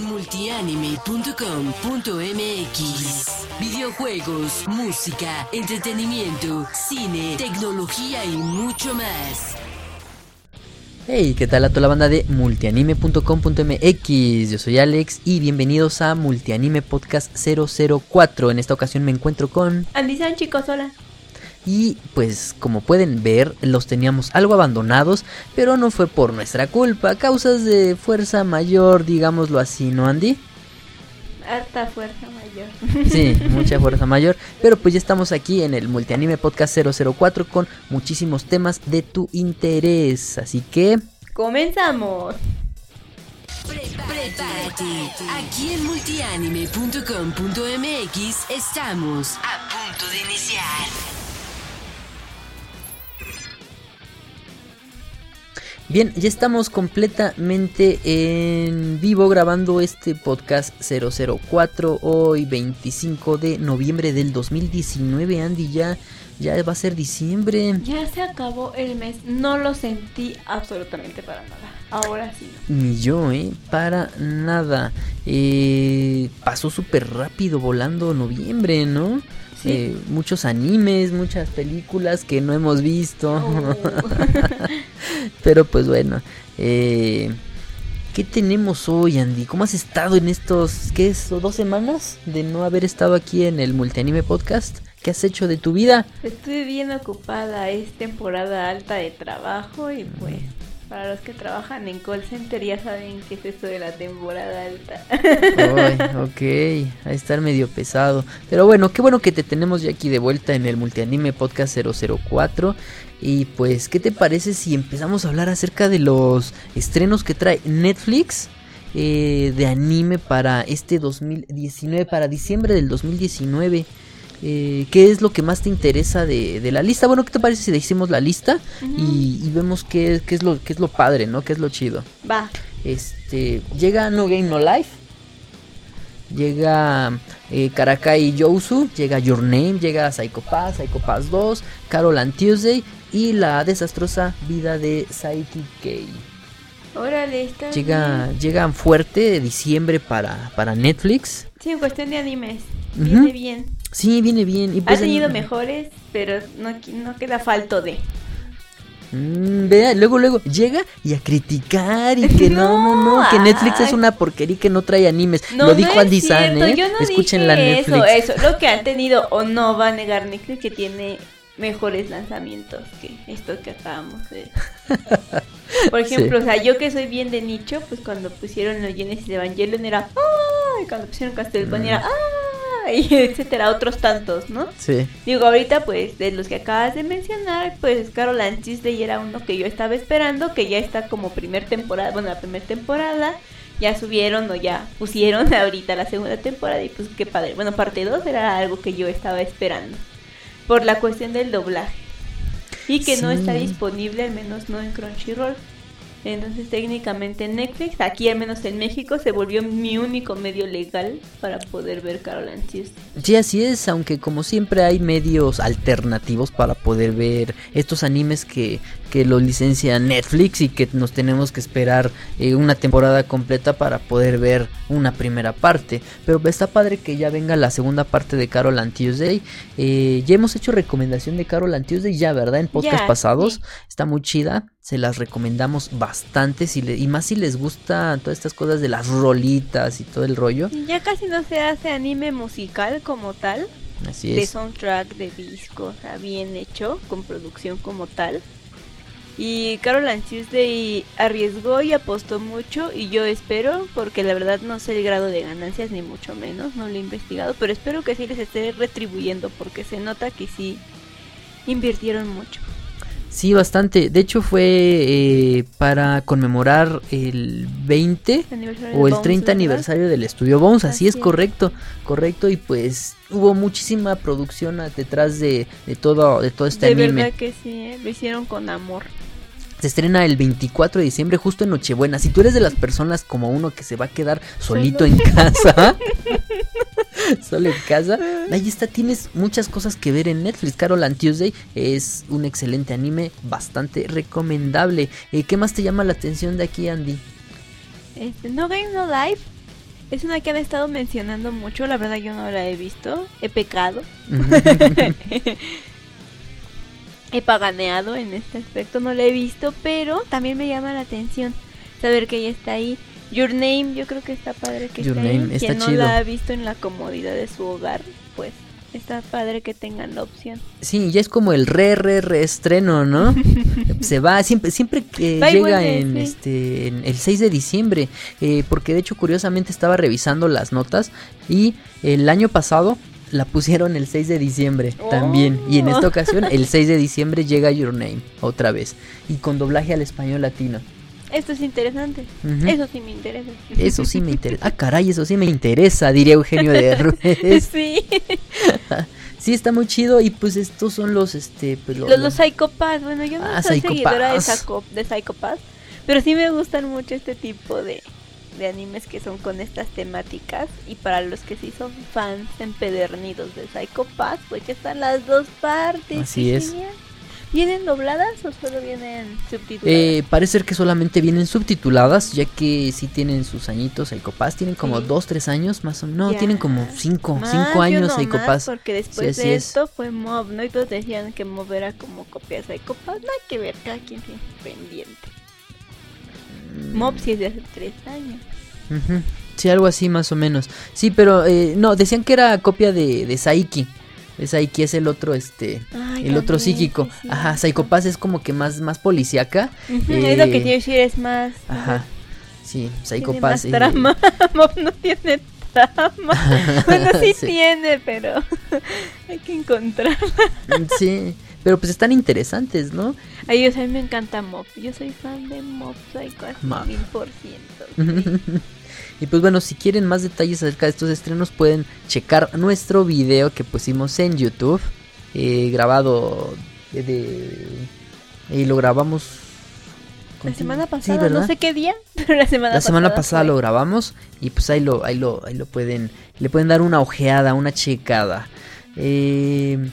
multianime.com.mx. Videojuegos, música, entretenimiento, cine, tecnología y mucho más. Hey, ¿qué tal a toda la banda de multianime.com.mx? Yo soy Alex y bienvenidos a Multianime Podcast 004. En esta ocasión me encuentro con... Andy San, chicos, hola. Y pues como pueden ver, los teníamos algo abandonados, pero no fue por nuestra culpa, causas de fuerza mayor, digámoslo así, ¿no Andy? Harta fuerza mayor. Sí, mucha fuerza mayor, pero pues ya estamos aquí en el Multianime Podcast 004 con muchísimos temas de tu interés, así que... ¡Comenzamos! Prepárate. Aquí en multianime.com.mx estamos a punto de iniciar. Bien, ya estamos completamente en vivo grabando este podcast 004 hoy 25 de noviembre del 2019, Andy, ya ya va a ser diciembre. Ya se acabó el mes, no lo sentí absolutamente para nada. Ahora sí. Ni yo, ¿eh? Para nada. Eh, pasó súper rápido volando noviembre, ¿no? Sí. Eh, muchos animes, muchas películas que no hemos visto. Oh. Pero pues bueno. Eh, ¿Qué tenemos hoy, Andy? ¿Cómo has estado en estos, qué es, dos semanas de no haber estado aquí en el Multianime Podcast? ¿Qué has hecho de tu vida? Estoy bien ocupada, es temporada alta de trabajo y pues para los que trabajan en call center ya saben qué es esto de la temporada alta. Ay, ok, a estar medio pesado. Pero bueno, qué bueno que te tenemos ya aquí de vuelta en el Multianime Podcast 004. Y pues, ¿qué te parece si empezamos a hablar acerca de los estrenos que trae Netflix eh, de anime para este 2019, para diciembre del 2019? Eh, ¿Qué es lo que más te interesa de, de, la lista? Bueno, ¿qué te parece si decimos la lista y, y vemos qué, qué es lo, qué es lo padre, ¿no? ¿Qué es lo chido? Va. Este, llega No Game No Life. Llega eh, Karakai Yousu, llega Your Name, llega Psycho Pass, Psycho Pass 2, Carol and Tuesday y la desastrosa vida de Saiki Kei. Órale, está Llega, bien. llegan fuerte de diciembre para, para Netflix. Sí, en cuestión de animes. Viene bien. Sí, viene bien. Y Ha pues, tenido en- mejores, pero no, no queda falto de. Mm, vea, luego, luego llega y a criticar y que no, no, no, que Netflix es una porquería y que no trae animes. No, Lo no dijo es Andy San, ¿eh? Yo no Escuchen dije la Netflix. Eso, eso. Lo que han tenido o no va a negar Netflix que tiene mejores lanzamientos que estos que acabamos de. Por ejemplo, o sea, yo que soy bien de nicho, pues cuando pusieron los Genesis Evangelion era ¡ay! Cuando pusieron Castlevania era ¡ay! etcétera, otros tantos, ¿no? Sí. Digo, ahorita pues de los que acabas de mencionar, pues Carol and Tuesday era uno que yo estaba esperando, que ya está como primer temporada, bueno, la primera temporada, ya subieron o ya pusieron ahorita la segunda temporada y pues qué padre. Bueno, parte 2 era algo que yo estaba esperando, por la cuestión del doblaje. Y que no está disponible, al menos no en Crunchyroll. Entonces técnicamente en Netflix, aquí al menos en México, se volvió mi único medio legal para poder ver Carol and Tuesday. Sí, así es, aunque como siempre hay medios alternativos para poder ver estos animes que, que los licencia Netflix y que nos tenemos que esperar eh, una temporada completa para poder ver una primera parte. Pero está padre que ya venga la segunda parte de Carol and Tuesday. Eh, ya hemos hecho recomendación de Carol and Tuesday ya, ¿verdad? En podcast pasados. sí. Está muy chida, se las recomendamos bastante si le- y más si les gusta todas estas cosas de las rolitas y todo el rollo. Ya casi no se hace anime musical como tal, Así de es. soundtrack, de disco, o sea, bien hecho, con producción como tal. Y Carol and Tuesday arriesgó y apostó mucho y yo espero, porque la verdad no sé el grado de ganancias ni mucho menos, no lo he investigado, pero espero que sí les esté retribuyendo porque se nota que sí invirtieron mucho. Sí, bastante. De hecho fue eh, para conmemorar el 20 Aniversario o de el Bones, 30 ¿verdad? aniversario del estudio Bones. Así, Así es es. correcto, correcto. Y pues hubo muchísima producción detrás de, de todo, de todo este de anime. verdad que sí, ¿eh? lo hicieron con amor. Se estrena el 24 de diciembre, justo en Nochebuena. Si tú eres de las personas como uno que se va a quedar solito Solo. en casa, solo en casa, ahí está, tienes muchas cosas que ver en Netflix. Carol and Tuesday es un excelente anime, bastante recomendable. Eh, ¿Qué más te llama la atención de aquí, Andy? Este, no Game No Life Es una que han estado mencionando mucho, la verdad yo no la he visto, he pecado. he paganeado en este aspecto, no la he visto, pero también me llama la atención saber que ella está ahí. Your Name, yo creo que está padre que Your está ahí. Está Quien no la ha visto en la comodidad de su hogar, pues está padre que tengan la opción. Sí, ya es como el re, re, re estreno, ¿no? Se va, siempre, siempre que llega en sí. este en el 6 de diciembre, eh, porque de hecho curiosamente estaba revisando las notas y el año pasado la pusieron el 6 de diciembre también y en esta Oh. ocasión el 6 de diciembre llega Your Name otra vez y con doblaje al español latino. Esto es interesante. Eso sí me interesa. Eso sí me interesa. Ah, caray, eso sí me interesa, diría Eugenio de Ruiz. sí. Sí, está muy chido y pues estos son los este pues, lo- Los, lo- los Psychopaths, bueno, yo no Ah, soy seguidora de, de Psychopaths, pero sí me gustan mucho este tipo de, de animes que son con estas temáticas. Y para los que sí son fans empedernidos de Psychopaths, pues ya están las dos partes. Así es. genial. ¿Vienen dobladas o solo vienen subtituladas? Eh, parece ser que solamente vienen subtituladas, ya que sí tienen sus añitos Psychopass, tienen como Sí. 2, 3 años más o menos, no, Ya. tienen como 5, Más, 5 yo años no Psychopass. porque después Sí, de es. esto fue Mob, ¿no? Y todos decían que Mob era como copia de Psychopaths. Nada que ver, cada quien tiene pendiente. Es de hace tres años. Sí, algo así más o menos. Sí, pero eh, no, decían que era copia de, de Saiki. De Saiki es el otro, este, Ay, el otro psíquico. sí, sí. Ajá, Psychopass es como que más, más policíaca. Ujú, Es lo que Eh, decir, es más. Ajá, sí, Tiene más eh, trama. Mob no tiene trama. bueno, sí, Sí. tiene, pero hay que encontrar. Sí, pero pues están interesantes, ¿no? Ay, o sea, a mí me encanta Mob. Yo soy fan de Mob Psycho Mob. mil por ciento. sí. Y pues bueno, si quieren más detalles acerca de estos estrenos pueden checar nuestro video que pusimos en YouTube, eh, grabado de, de- y lo grabamos La semana Sí, pasada, ¿verdad? no sé qué día, pero la semana La pasada. semana pasada fue. lo grabamos y pues ahí lo, ahí lo, ahí lo pueden, le pueden dar una ojeada, una checada. Eh,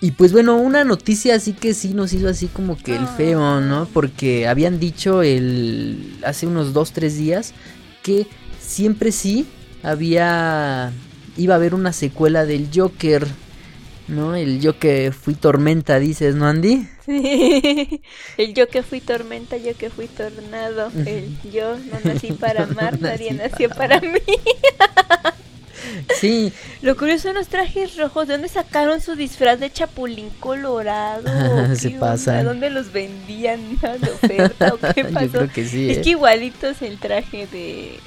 y pues bueno, una noticia así que sí nos hizo así como que el feo, ¿no? Porque habían dicho el hace unos dos, tres días que siempre sí había iba a haber una secuela del Joker, ¿no? El Joker fui tormenta, dices, ¿no, Andy? Sí. El yo que fui tormenta, yo que fui tornado. El yo no nací para amar, No nadie nací nació para para mí. Sí, Lo curioso son los trajes rojos. ¿De dónde sacaron su disfraz de chapulín colorado? Se ¿Qué onda? pasan. ¿Dónde los vendían de oferta o qué yo pasó? creo que sí. Es ¿eh? que igualito es el traje de,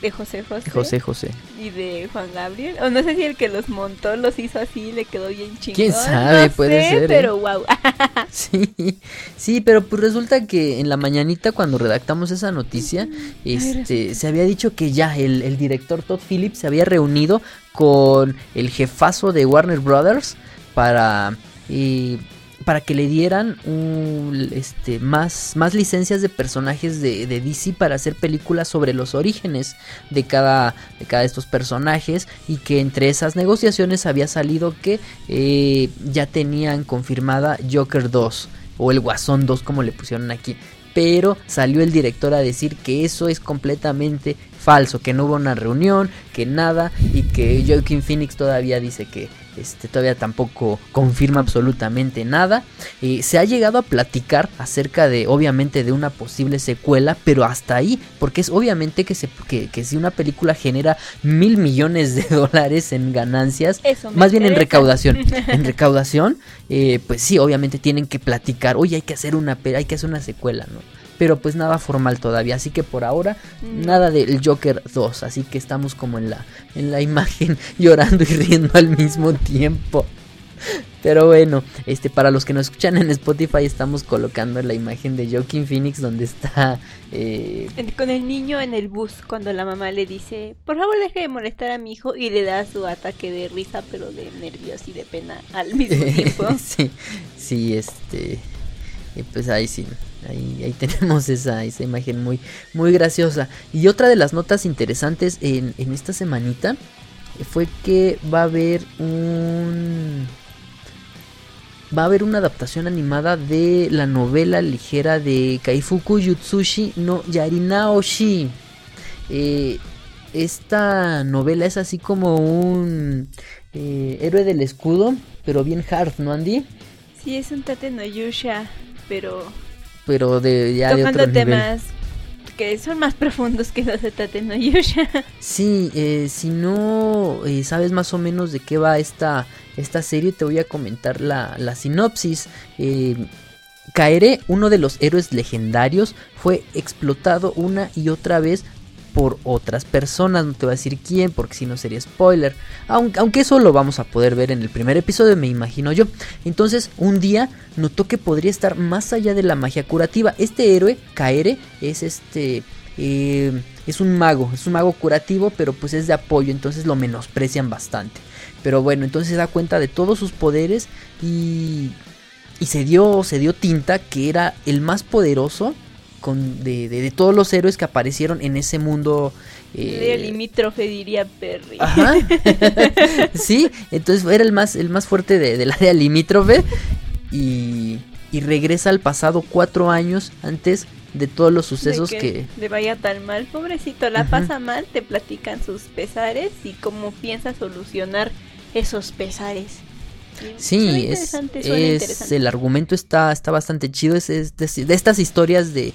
de José José. José José. Y de Juan Gabriel. O no sé si el que los montó los hizo así y le quedó bien chingón. ¿Quién sabe? No Puede sé, ser, ¿eh? Pero wow. Sí, sí, pero pues resulta que en la mañanita cuando redactamos esa noticia, este, se había dicho que ya el, el director Todd Phillips se había reunido con el jefazo de Warner Brothers para, eh, para que le dieran este, más, licencias de personajes de, de DC para hacer películas sobre los orígenes de cada, de cada de estos personajes y que entre esas negociaciones había salido que eh, ya tenían confirmada Joker 2 o el Guasón 2 como le pusieron aquí. Pero salió el director a decir que eso es completamente falso, que no hubo una reunión, que nada y que Joaquin Phoenix todavía dice que este, todavía tampoco confirma absolutamente nada. Eh, se ha llegado a platicar acerca de, obviamente, de una posible secuela, pero hasta ahí, porque es obviamente que, se, que, que si una película genera mil millones de dólares en ganancias, Eso más bien en recaudación, en recaudación, eh, pues sí, obviamente tienen que platicar, oye, hay que hacer una, hay que hacer una secuela, ¿no? Pero pues nada formal todavía, así que por ahora Mm. nada del Joker 2, así que estamos como en la en la imagen llorando y riendo al mismo tiempo. Pero bueno, este para los que nos escuchan en Spotify estamos colocando la imagen de Joaquin Phoenix donde está eh, Con el niño en el bus, cuando la mamá le dice, por favor deje de molestar a mi hijo, y le da su ataque de risa, pero de nervios y de pena al mismo tiempo. sí, sí, este. Y pues ahí sí, ahí, ahí tenemos esa, esa imagen muy, muy graciosa. Y otra de las notas interesantes en, en esta semanita fue que va a haber un. Va a haber una adaptación animada de la novela ligera de Kaifuku Yutsushi no Yarinaoshi. Eh, esta novela es así como un eh, héroe del escudo, pero bien hard, ¿no, Andy? Sí, es un Tate no Yusha, pero Pero de ya de tocando nivel. temas que son más profundos que los de Tate no Yusha. Sí, eh, si no eh, sabes más o menos de qué va esta, esta serie, te voy a comentar la, la sinopsis. Eh, Kaere, uno de los héroes legendarios, fue explotado una y otra vez por otras personas. No te voy a decir quién, porque si no sería spoiler. Aunque, aunque eso lo vamos a poder ver en el primer episodio, me imagino yo. Entonces, un día notó que podría estar más allá de la magia curativa. Este héroe, Kaere, es este. eh, es un mago, es un mago curativo, pero pues es de apoyo, entonces lo menosprecian bastante. Pero bueno, entonces se da cuenta de todos sus poderes y, y se dio, se dio tinta que era el más poderoso con, de, de- de todos los héroes que aparecieron en ese mundo. eh, De limítrofe diría Perry. Ajá. sí, entonces era el más, el más fuerte de- del área limítrofe. Y, y regresa al pasado cuatro años antes de todos los sucesos de que, le vaya tan mal, pobrecito, la pasa mal, te platican sus pesares y cómo piensa solucionar esos pesares. Sí, es, el argumento está, está bastante chido, es, es de, de estas historias de,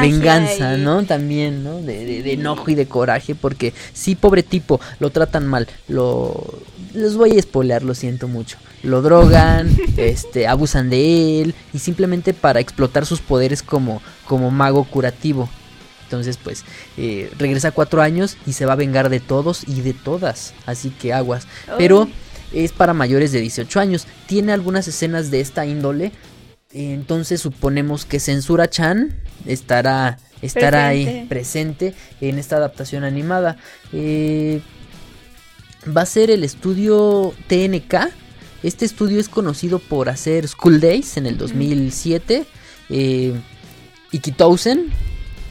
venganza, y- ¿no? También, ¿no? De, enojo y de coraje, porque sí, pobre tipo, lo tratan mal, lo... Les voy a spoilear, lo siento mucho. Lo drogan, este, abusan de él, y simplemente para explotar sus poderes como, como mago curativo. Entonces, pues, eh, regresa cuatro años y se va a vengar de todos y de todas. Así que aguas. Pero. Es para mayores de 18 años. Tiene algunas escenas de esta índole. Entonces suponemos que Censura Chan estará, estará ahí Presente. presente en esta adaptación animada. Eh, va a ser el estudio TNK. Este estudio es conocido por hacer School Days en el 2007. Eh, Ikitousen.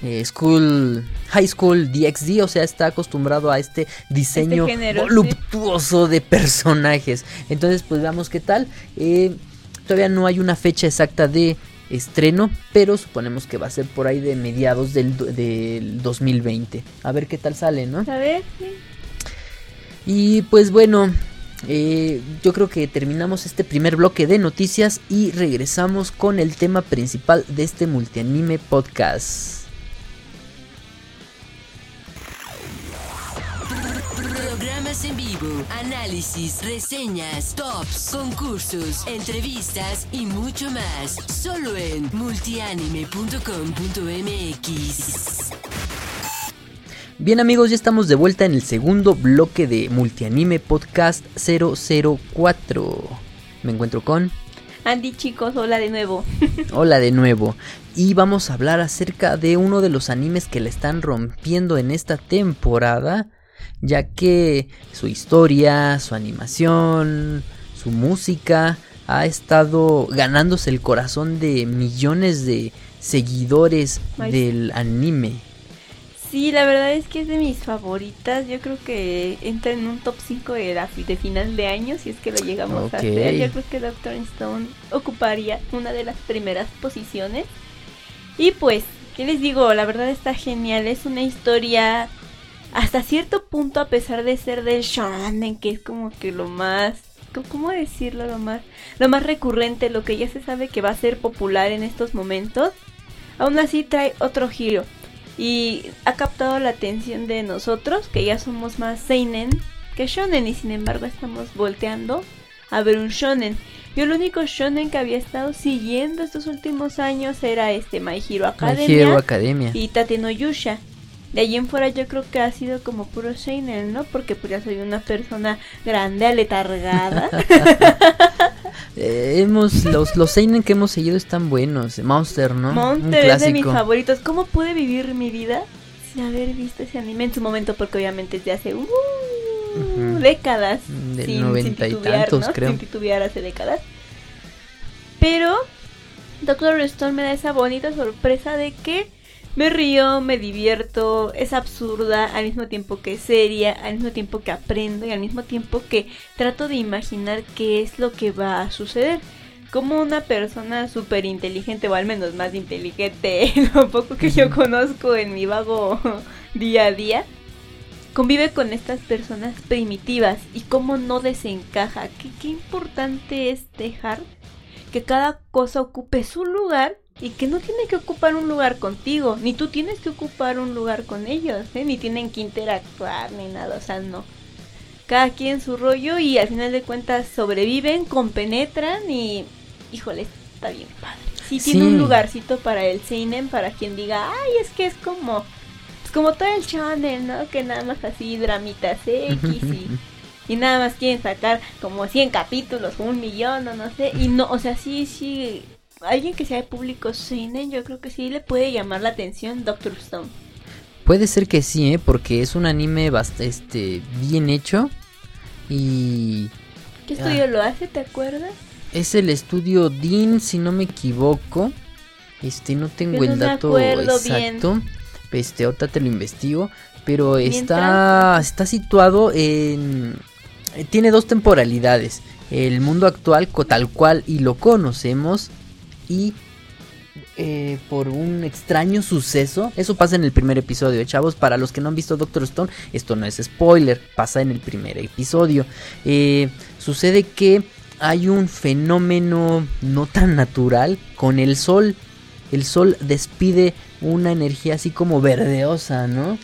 Eh, School High School DxD, o sea, está acostumbrado a este diseño género, sí. voluptuoso de personajes. Entonces, pues veamos qué tal. Eh, todavía no hay una fecha exacta de estreno, pero suponemos que va a ser por ahí de mediados del, do- del 2020. A ver qué tal sale, ¿no? A ver, sí. Y pues bueno, eh, yo creo que terminamos este primer bloque de noticias y regresamos con el tema principal de este multianime podcast. Análisis, reseñas, tops, concursos, entrevistas y mucho más. Solo en multianime.com.mx. Bien amigos, ya estamos de vuelta en el segundo bloque de Multianime Podcast 004. Me encuentro con... Andy, chicos, hola de nuevo. Hola de nuevo. Y vamos a hablar acerca de uno de los animes que le están rompiendo en esta temporada. Ya que su historia, su animación, su música ha estado ganándose el corazón de millones de seguidores Ay. del anime. Sí, la verdad es que es de mis favoritas. Yo creo que entra en un top 5 de, la- de final de año, si es que lo llegamos a hacer. Yo creo que Doctor Stone ocuparía una de las primeras posiciones. Y pues, ¿qué les digo? La verdad está genial. Es una historia hasta cierto punto, a pesar de ser del shonen, que es como que lo más... ¿cómo- ¿Cómo decirlo? Lo más, lo más recurrente, lo que ya se sabe que va a ser popular en estos momentos. Aún así trae otro giro y ha captado la atención de nosotros, que ya somos más seinen que shonen y sin embargo estamos volteando a ver un shonen. Yo el único shonen que había estado siguiendo estos últimos años era este My Hero My Academia Hero Academia. y Tate no Yusha. De allí en fuera yo creo que ha sido como puro seinen, ¿no? Porque pues ya soy una persona grande, aletargada. Eh, hemos, los, los seinen que hemos seguido están buenos. Monster, ¿no? Monster es de mis favoritos. ¿Cómo pude vivir mi vida sin haber visto ese anime en su momento? Porque obviamente es de hace uh, Ujú. décadas. Del sin, noventa sin y titubear, tantos, ¿no? creo. Sin titubear hace décadas. Pero Doctor Stone me da esa bonita sorpresa de que me río, me divierto, es absurda, al mismo tiempo que es seria, al mismo tiempo que aprendo y al mismo tiempo que trato de imaginar qué es lo que va a suceder. Como una persona súper inteligente, o al menos más inteligente, lo poco que yo conozco en mi vago día a día, convive con estas personas primitivas y cómo no desencaja. Qué, qué importante es dejar que cada cosa ocupe su lugar y que no tiene que ocupar un lugar contigo, ni tú tienes que ocupar un lugar con ellos, ¿eh? ni tienen que interactuar ni nada, o sea, no. Cada quien su rollo y al final de cuentas sobreviven, compenetran y híjole, está bien padre. Sí, tiene un lugarcito para el seinen para quien diga, "Ay, es que es como es como todo el channel, ¿no? Que nada más así dramitas X y y nada más quieren sacar como 100 capítulos, un millón o no sé, y no, o sea, sí, sí, alguien que sea de público seinen, yo creo que sí le puede llamar la atención Doctor Stone. Puede ser que sí, ¿eh? porque es un anime bastante este, bien hecho y... ¿Qué estudio ah. lo hace, te acuerdas? Es el estudio Dean, si no me equivoco. Este, no tengo el dato exacto. Bien. Este, ahorita te lo investigo. Pero está, está situado en... Tiene dos temporalidades. El mundo actual tal cual y lo conocemos y eh, por un extraño suceso. Eso pasa en el primer episodio, ¿eh, chavos. Para los que no han visto Doctor Stone, esto no es spoiler, pasa en el primer episodio. Eh, sucede que hay un fenómeno no tan natural con el sol. El sol despide una energía así como verdeosa, ¿no?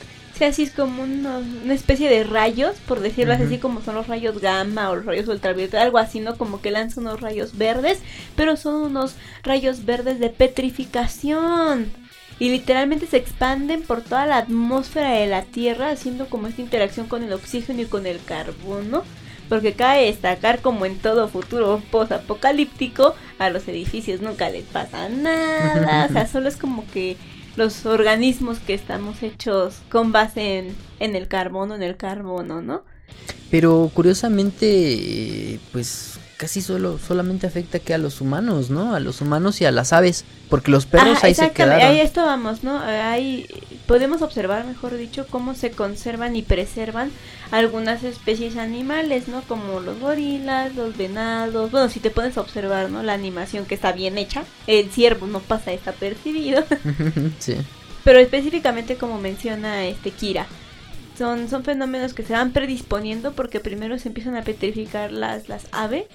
Así es como una especie de rayos, por decirlo así, como son los rayos gamma o los rayos ultravioleta, algo así, ¿no? Como que lanzan unos rayos verdes, pero son unos rayos verdes de petrificación. Y literalmente se expanden por toda la atmósfera de la Tierra, haciendo como esta interacción con el oxígeno y con el carbono. Porque cabe destacar, como en todo futuro post-apocalíptico, a los edificios nunca les pasa nada. O sea, solo es como que los organismos que estamos hechos con base en, el carbono, en el carbono, ¿no? Pero curiosamente, pues casi solo solamente afecta que a los humanos, ¿no? A los humanos y a las aves, porque los perros ahí se quedaron. Ahí esto vamos, ¿no? Ahí podemos observar, mejor dicho, cómo se conservan y preservan algunas especies animales, ¿no? Como los gorilas, los venados. Bueno, si te pones a observar, ¿no? La animación que está bien hecha, el ciervo no pasa desapercibido. sí. Pero específicamente como menciona este Kira, son, son fenómenos que se van predisponiendo porque primero se empiezan a petrificar las, las aves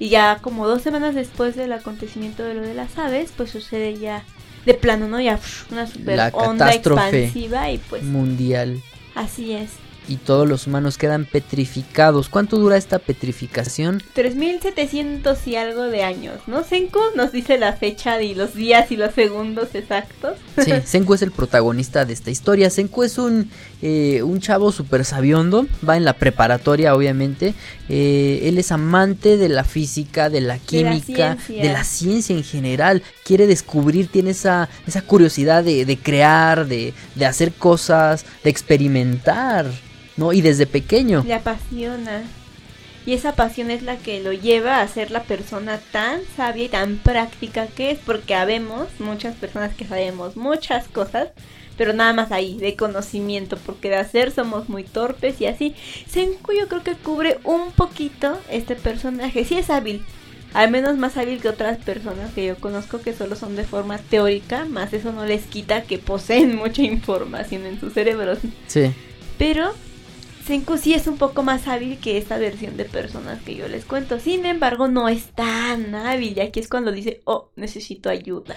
y ya como dos semanas después del acontecimiento de lo de las aves, pues sucede ya de plano, ¿no? Ya una super onda expansiva y pues mundial. Así es y todos los humanos quedan petrificados. ¿Cuánto dura esta petrificación? 3700 y algo de años, ¿no? Senku nos dice la fecha y los días y los segundos exactos. Sí, Senku es el protagonista de esta historia. Senku es un, eh, un chavo súper sabiondo, va en la preparatoria obviamente. Eh, él es amante de la física, de la química, de la, ciencia en general. Quiere descubrir, tiene esa, esa curiosidad de, de crear, de, de hacer cosas, de experimentar. ¿no? Y desde pequeño. Le apasiona. Y esa pasión es la que lo lleva a ser la persona tan sabia y tan práctica que es, porque habemos muchas personas que sabemos muchas cosas, pero nada más ahí, de conocimiento, porque de hacer somos muy torpes y así. Senku yo creo que cubre un poquito este personaje, sí es hábil, al menos más hábil que otras personas que yo conozco que solo son de forma teórica, más eso no les quita que poseen mucha información en sus cerebros. Sí. Pero Senku sí es un poco más hábil que esta versión de personas que yo les cuento. Sin embargo, no es tan hábil. Y aquí es cuando dice, oh, necesito ayuda.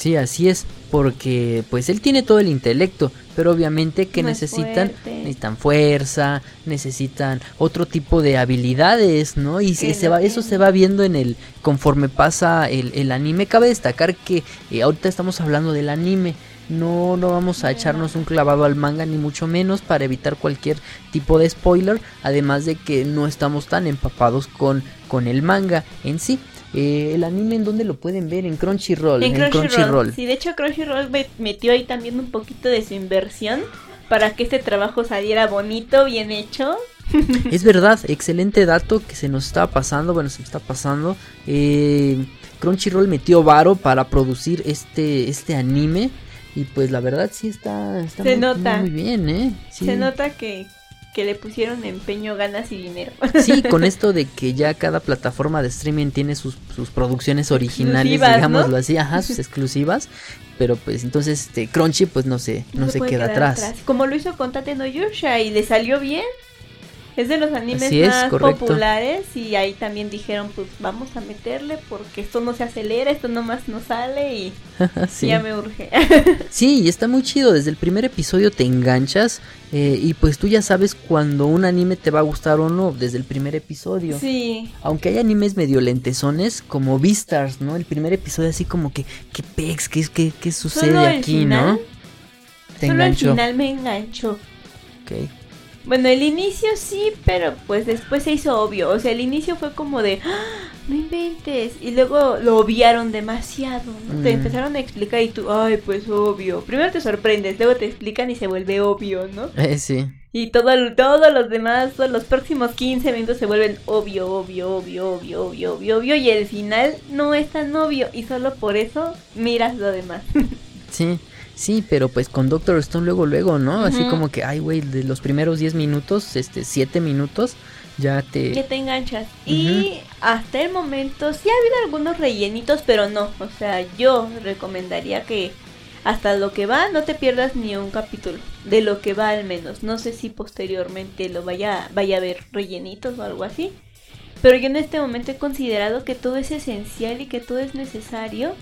Sí, así es, porque pues él tiene todo el intelecto, pero obviamente que necesitan, necesitan fuerza, necesitan otro tipo de habilidades, ¿no? Y se, va, eso se va viendo en el, conforme pasa el, el anime. Cabe destacar que eh, ahorita estamos hablando del anime, no, no vamos a echarnos un clavado al manga ni mucho menos para evitar cualquier tipo de spoiler. Además de que no estamos tan empapados con, con el manga en sí. Eh, el anime en donde lo pueden ver en Crunchyroll. En, Crunchyroll. Sí, de hecho Crunchyroll metió ahí también un poquito de su inversión para que este trabajo saliera bonito, bien hecho. es verdad, excelente dato que se nos está pasando, bueno, se me está pasando. Eh, Crunchyroll metió varo para producir este, este anime. Y pues la verdad sí está, está Se nota. muy bien, ¿eh? Se nota que, que le pusieron empeño, ganas y dinero. Sí, con esto de que ya cada plataforma de streaming tiene sus, sus producciones originales, Exclusivas, digámoslo ¿no? así, ajá, sus exclusivas, pero pues entonces este Crunchy pues no se, no, se, puede queda atrás. Como lo hizo con Tate no Yusha y le salió bien. Es de los animes es, más correcto. populares y ahí también dijeron pues vamos a meterle porque esto no se acelera, esto nomás no sale y sí. ya me urge. Sí, y está muy chido. Desde el primer episodio te enganchas eh, y pues tú ya sabes cuando un anime te va a gustar o no desde el primer episodio. sí, Aunque hay animes medio lentesones como Beastars, ¿no? El primer episodio así como que, ¿qué pex? ¿Qué, qué, qué sucede Solo el aquí, final, no? Te solo enganchó. el final me enganchó. Ok. Bueno, el inicio sí, pero pues después se hizo obvio. O sea, el inicio fue como de, "Ah, no inventes. Y luego lo obviaron demasiado, ¿no? Te Mm. empezaron a explicar y tú, ay, pues obvio. Primero te sorprendes, luego te explican y se vuelve obvio, ¿no? Eh, sí. Y todo, todos los demás, todos los próximos 15 minutos se vuelven obvio, obvio, obvio, obvio, obvio, obvio, obvio. Y el final no es tan obvio. Y solo por eso miras lo demás. Sí, sí, pero pues con Doctor Stone luego, luego, ¿no? Así como que, ay, güey, de los primeros 10 minutos, este, 7 minutos, ya te... que te enganchas. Y hasta el momento sí ha habido algunos rellenitos, pero no. O sea, yo recomendaría que hasta lo que va no te pierdas ni un capítulo. De lo que va al menos. No sé si posteriormente lo vaya, vaya a haber rellenitos o algo así. Pero yo en este momento he considerado que todo es esencial y que todo es necesario.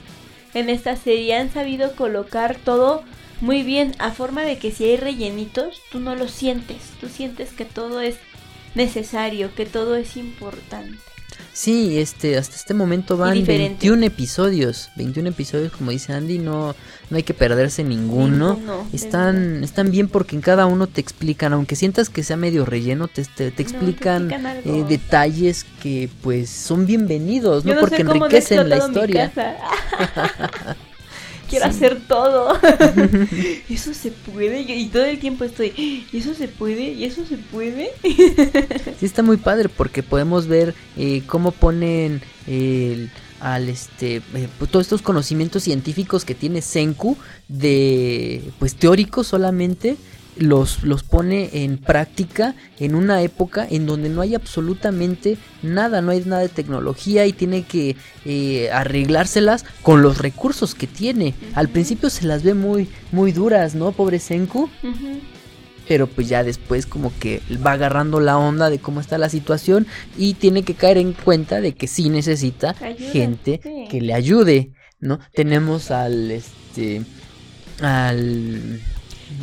En esta serie han sabido colocar todo muy bien a forma de que si hay rellenitos, tú no lo sientes. Tú sientes que todo es necesario, que todo es importante. Sí, este, hasta este momento van diferente. 21 episodios. 21 episodios, como dice Andy, no, no hay que perderse ninguno. Están, están bien porque en cada uno te explican, aunque sientas que sea medio relleno, te, te, te No, explican, eh, detalles que pues son bienvenidos, ¿no? no porque enriquecen la historia. Quiero Sí. hacer todo. eso se puede. Y todo el tiempo estoy. ¿Y eso se puede? ¿Y eso se puede? Sí está muy padre porque podemos ver eh, cómo ponen el al este eh, pues, todos estos conocimientos científicos que tiene Senku de pues teóricos solamente los, los pone en práctica en una época en donde no hay absolutamente nada, no hay nada de tecnología y tiene que eh, arreglárselas con los recursos que tiene. Al principio se las ve muy, muy duras, ¿no? Pobre Senku pero pues ya después como que va agarrando la onda de cómo está la situación y tiene que caer en cuenta de que sí necesita gente sí. que le ayude, ¿no? Tenemos al este al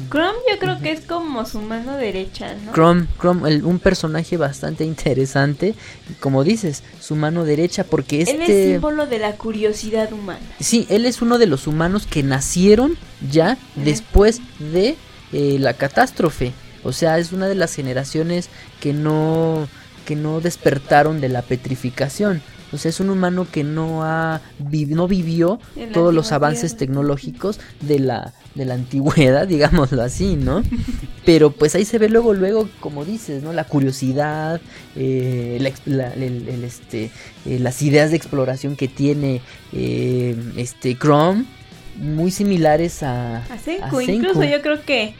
Chrome yo creo que es como su mano derecha, ¿no? Chrome, Chrome el- un personaje bastante interesante, como dices, su mano derecha porque Él es este símbolo de la curiosidad humana. Sí, él es uno de los humanos que nacieron ya después de eh, la catástrofe. O sea, es una de las generaciones que no que no despertaron de la petrificación. O sea, es un humano que no ha vi- no vivió En todos los avances tierra. tecnológicos de la de la antigüedad, digámoslo así, ¿no? Pero pues ahí se ve luego, luego, como dices, ¿no? La curiosidad, eh, la el- el, este, eh, las ideas de exploración que tiene eh, este Chrome, muy similares a, A Senku. a Senku. Incluso yo creo que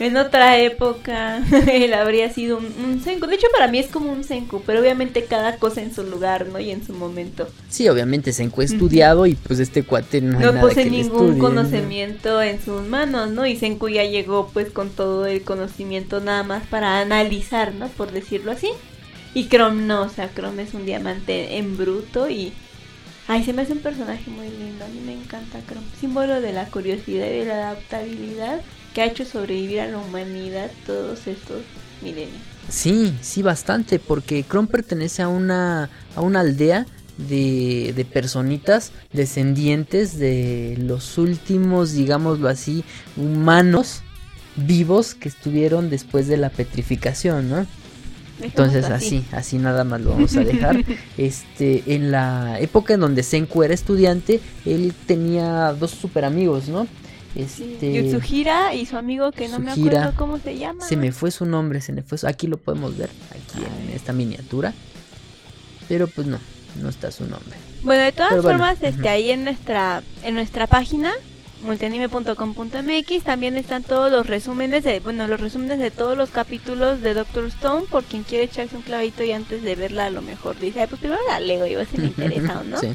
en otra época él habría sido un, un Senku. De hecho, para mí es como un Senku, pero obviamente cada cosa en su lugar, ¿no? Y en su momento. Sí, obviamente Senku ha estudiado y pues este cuate no, hay No nada posee que le ningún conocimiento en sus manos, ¿no? Y Senku ya llegó pues con todo el conocimiento nada más para analizar, ¿no? Por decirlo así. Y Chrome no, o sea, Chrome es un diamante en bruto y... Ay, se me hace un personaje muy lindo, a mí me encanta Chrome. Símbolo de la curiosidad y de la adaptabilidad que ha hecho sobrevivir a la humanidad todos estos milenios. Sí, sí, bastante, porque Chrome pertenece a una, a una aldea de, de personitas descendientes de los últimos, digámoslo así, humanos vivos que estuvieron después de la petrificación, ¿no? Entonces así, así nada más lo vamos a dejar. Este, en la época en donde Senku era estudiante, él tenía dos super amigos, ¿no? Este, Yutsuhira y su amigo que no me Yutsuhira. acuerdo cómo se llama. se me fue su nombre, se me fue su- aquí lo podemos ver, aquí en esta miniatura. Pero pues no, no está su nombre. Bueno, de todas Pero bueno, formas, este, ujú. ahí en nuestra, en nuestra página multianime.com.mx también están todos los resúmenes de, bueno, los resúmenes de todos los capítulos de Doctor Stone por quien quiere echarse un clavito y antes de verla a lo mejor dice, "Ay, pues primero la leo y va a ser interesado, ¿no? Sí.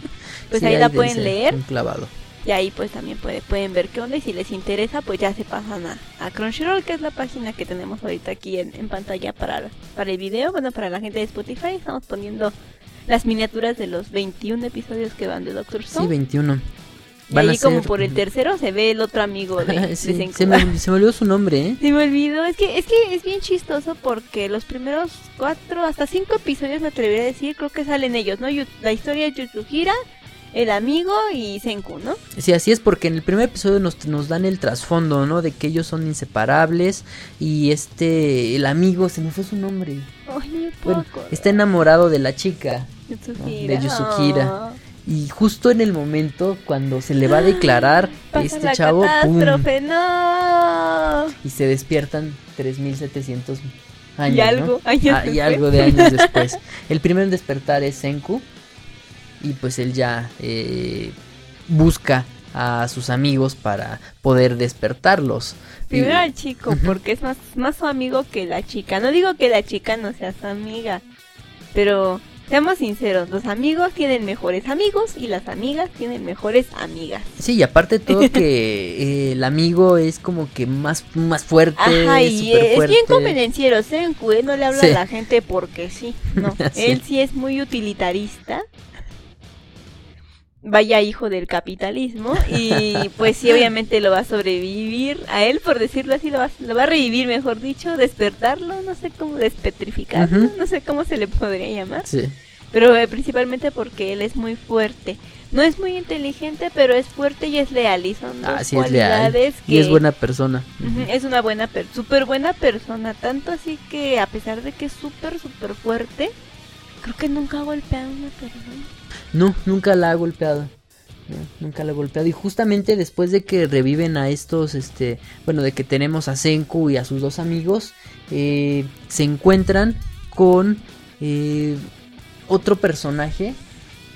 Pues Sí, ahí la de pueden leer Un clavado. Y ahí pues también puede, pueden ver qué onda y si les interesa pues ya se pasan a, a Crunchyroll que es la página que tenemos ahorita aquí en, en pantalla para, para el video, bueno para la gente de Spotify estamos poniendo las miniaturas de los 21 episodios que van de Doctor Sí, Stone. 21. y Van ahí como ser- por el tercero se ve el otro amigo de, de Sí, Senku. se, me, se me olvidó su nombre, ¿eh? Se me olvidó, es que, es que es bien chistoso porque los primeros cuatro, hasta cinco episodios me atrevería a decir, creo que salen ellos, ¿no? La historia de Yutsuhira, el amigo y Senku, ¿no? Sí, así es, porque en el primer episodio nos, nos dan el trasfondo, ¿no? De que ellos son inseparables y este, el amigo, se me fue su nombre. Ay, Bueno, está enamorado de la chica. Yutsuhira. de Yutsuhira. Ah. Y justo en el momento cuando se le va a declarar este chavo, ¡pum! catástrofe, no. Y se despiertan 3700 años. Y algo, ¿no? años Ah, y algo de años después. El primero en despertar es Senku. Y pues él ya eh, busca a sus amigos para poder despertarlos. Primero al chico, porque es más, más su amigo que la chica. No digo que la chica no sea su amiga, pero seamos sinceros, los amigos tienen mejores amigos y las amigas tienen mejores amigas. Sí, y aparte todo que eh, el amigo es como que más, más fuerte. Ajá, y es bien convenenciero, Senku, ¿eh? no le habla Sí. a la gente porque sí, no, Sí. él sí es muy utilitarista. Vaya hijo del capitalismo y pues sí obviamente lo va a sobrevivir a él por decirlo así lo va, lo va a revivir mejor dicho despertarlo no sé cómo despetrificarlo no sé cómo se le podría llamar Sí. pero eh, principalmente porque él es muy fuerte no es muy inteligente pero es fuerte y es leal y son dos Ah, sí, es leal. cualidades Y es que- buena persona. Es una buena, per súper buena persona, tanto así que a pesar de que es súper, súper fuerte, creo que nunca ha golpeado una persona. No, nunca la ha golpeado. No, nunca la ha golpeado. Y justamente después de que reviven a estos, este, bueno, de que tenemos a Senku y a sus dos amigos, eh, se encuentran con eh, otro personaje.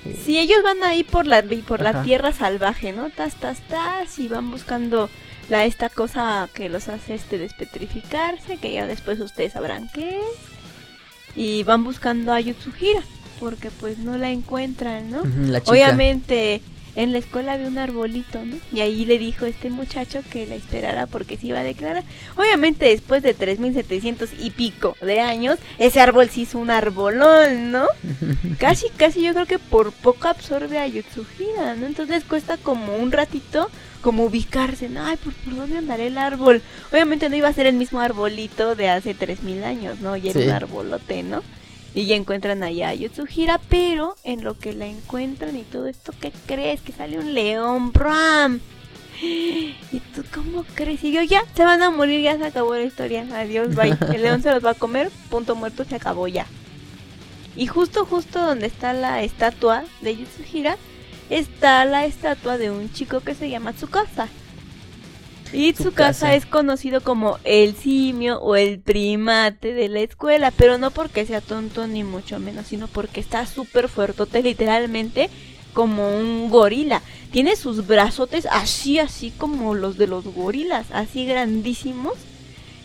eh, Si ellos van ahí por la por la tierra salvaje, ¿no? Tas, tas, tas, y van buscando la esta cosa que los hace este despetrificarse, que ya después ustedes sabrán qué es. Y van buscando a Yutsuhira, porque pues no la encuentran, ¿no? ujú, la chica. Obviamente en la escuela había un arbolito, ¿no? Y ahí le dijo este muchacho que la esperara porque se iba a declarar. Obviamente después de 3700 y pico de años, ese árbol se hizo un arbolón, ¿no? Casi, casi yo creo que por poco absorbe a Yutsuhira, ¿no? Entonces cuesta como un ratito como ubicarse, ¿no? Ay, ¿por, por dónde andará el árbol? Obviamente no iba a ser el mismo arbolito de hace 3000 años, ¿no? Y era Sí. un arbolote, ¿no? Y ya encuentran allá a Yutsuhira, pero en lo que la encuentran y todo esto, ¿qué crees? Que sale un león, Bram. ¿Y tú cómo crees? Y yo, ya, se van a morir, ya se acabó la historia. Adiós, bye. El león se los va a comer, punto muerto, se acabó ya. Y justo, justo donde está la estatua de Yutsuhira, está la estatua de un chico que se llama Tsukasa. Y Tsukasa. Tsukasa es conocido como el simio o el primate de la escuela, pero no porque sea tonto ni mucho menos, sino porque está súper fuertote, literalmente como un gorila. Tiene sus brazotes así, así como los de los gorilas, así grandísimos.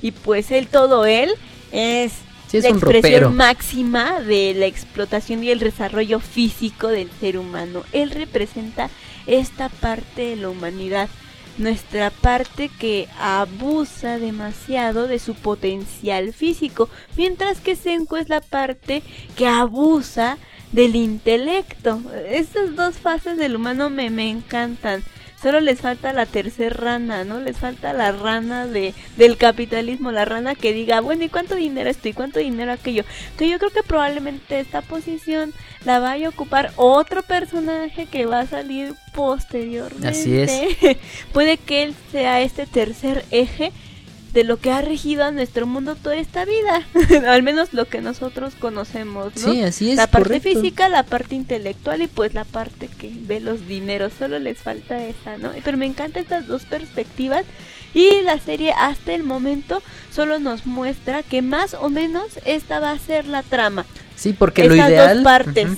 Y pues él, todo él, es Sí, es la un expresión ropero. máxima de la explotación y el desarrollo físico del ser humano. Él representa esta parte de la humanidad, nuestra parte que abusa demasiado de su potencial físico, mientras que Senku es la parte que abusa del intelecto. Estas dos fases del humano me, me encantan. Solo les falta la tercer rana, ¿no? Les falta la rana de, del capitalismo, la rana que diga, bueno, ¿y cuánto dinero esto? ¿Y cuánto dinero aquello? Que yo creo que probablemente esta posición la vaya a ocupar otro personaje que va a salir posteriormente. Así es. Puede que él sea este tercer eje de lo que ha regido a nuestro mundo toda esta vida. Al menos lo que nosotros conocemos, ¿no? Sí, así es. la parte correcto. física, la parte intelectual y pues la parte que ve los dineros. Solo les falta esa, ¿no? Pero me encantan estas dos perspectivas y la serie hasta el momento solo nos muestra que más o menos esta va a ser la trama. Sí, porque lo Estas ideal. dos partes. ujú,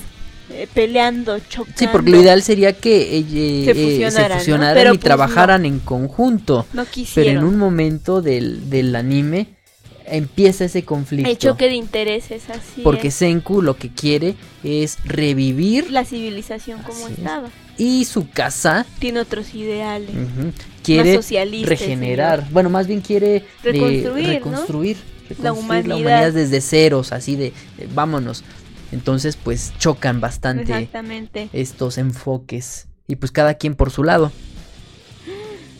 eh, peleando, chocando. Sí, porque lo ideal sería que eh, Se eh, se fusionaran, ¿no? fusionaran Pero, y pues, trabajaran en conjunto. No Pero quisieron. en un momento del, del anime empieza ese conflicto. El choque de intereses, así porque es. Senku lo que quiere es revivir La civilización como Así es. estaba. y su casa Tiene otros ideales. ujú, quiere socialista el regenerar. Bueno, más bien quiere de- Reconstruir, ¿no? reconstruir, La reconstruir humanidad. desde ceros, así de eh, vámonos. Entonces, pues chocan bastante estos enfoques y pues cada quien por su lado.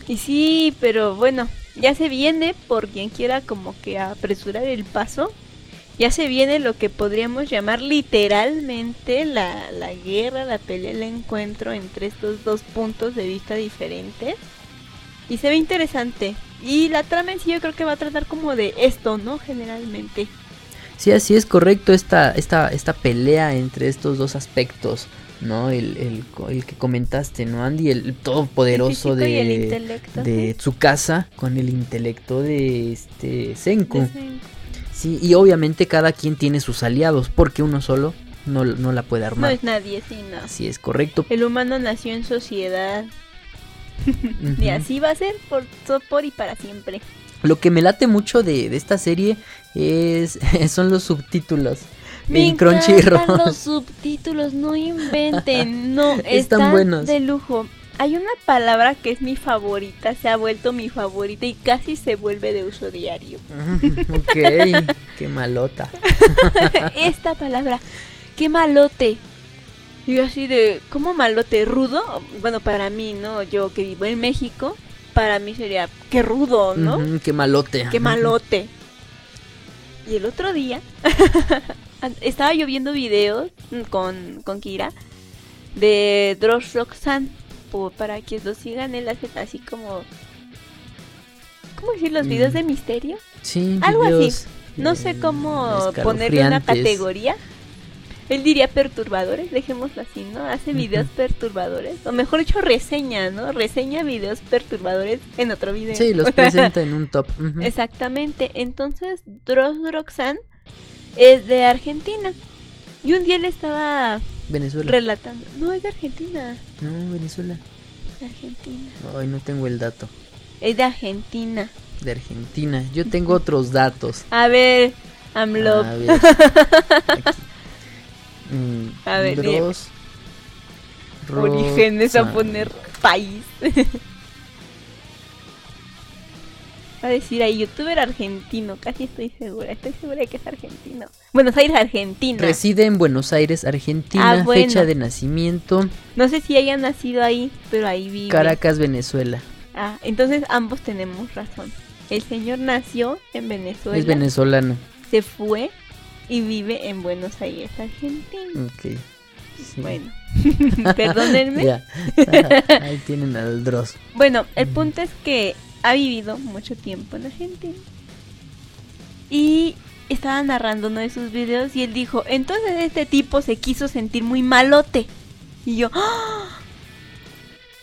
Y sí, pero bueno, ya se viene por quien quiera como que apresurar el paso. Ya se viene lo que podríamos llamar literalmente la, la guerra, la pelea, el encuentro entre estos dos puntos de vista diferentes. Y se ve interesante. Y la trama en sí yo creo que va a tratar como de esto, ¿no? Generalmente. Sí, así es correcto esta, esta, esta pelea entre estos dos aspectos, ¿no? El, el, el que comentaste, ¿no, Andy? El todopoderoso El de, de Tsukasa con el intelecto de este Senku. De Senku. Sí, y obviamente cada quien tiene sus aliados, porque uno solo no, no la puede No armar. es nadie, sí, no. Así es correcto. El humano nació en sociedad. Y así va a ser por, por y para siempre. Lo que me late mucho de, de esta serie es son los subtítulos. Me en Crunchyroll. los subtítulos, no inventen, no, Están están buenos. de lujo. Hay una palabra que es mi favorita, se ha vuelto mi favorita y casi se vuelve de uso diario. ok, qué malota. Esta palabra, qué malote. Y yo así de, ¿cómo malote? ¿Rudo? Bueno, para mí, ¿no? Yo que vivo en México, para mí sería, qué rudo, ¿no? Ujú, qué malote. Qué malote. Y el otro día estaba yo viendo videos con, con Kira de Dross Roxanne. Para que lo sigan, él hace así como. ¿Cómo decir? Los videos Mm. de misterio. Sí, Algo así. No eh, sé cómo ponerle una categoría. Él diría perturbadores, dejémoslo así, ¿no? Hace videos perturbadores. O mejor dicho, reseña, ¿no? Reseña videos perturbadores en otro video. Sí, los presenta en un top. Exactamente. Entonces, Dross Roxanne es de Argentina. Y un día le estaba Venezuela. relatando. No, es de Argentina. No, Venezuela. Argentina. Ay, no tengo el dato. Es de Argentina. De Argentina. Yo tengo otros datos. A ver, AMLO. A ver. Aquí. Mm, A ver. Dross Orígenes a Roxanne. poner país. Va a decir ahí, youtuber argentino. Casi estoy segura. Estoy segura de que es argentino. Buenos Aires, Argentina. Reside en Buenos Aires, Argentina. Ah, bueno. Fecha de nacimiento. No sé si haya nacido ahí, pero ahí vive. Caracas, Venezuela. Ah, entonces ambos tenemos razón. El señor nació en Venezuela, Es venezolano. se fue y vive en Buenos Aires, Argentina. Ok. Sí. Bueno, perdónenme. Ya. Ahí tienen al Dross. Bueno, el punto es que ha vivido mucho tiempo en Argentina. Y estaba narrando uno de sus videos y él dijo, entonces este tipo se quiso sentir muy malote. Y yo, ¡Ah!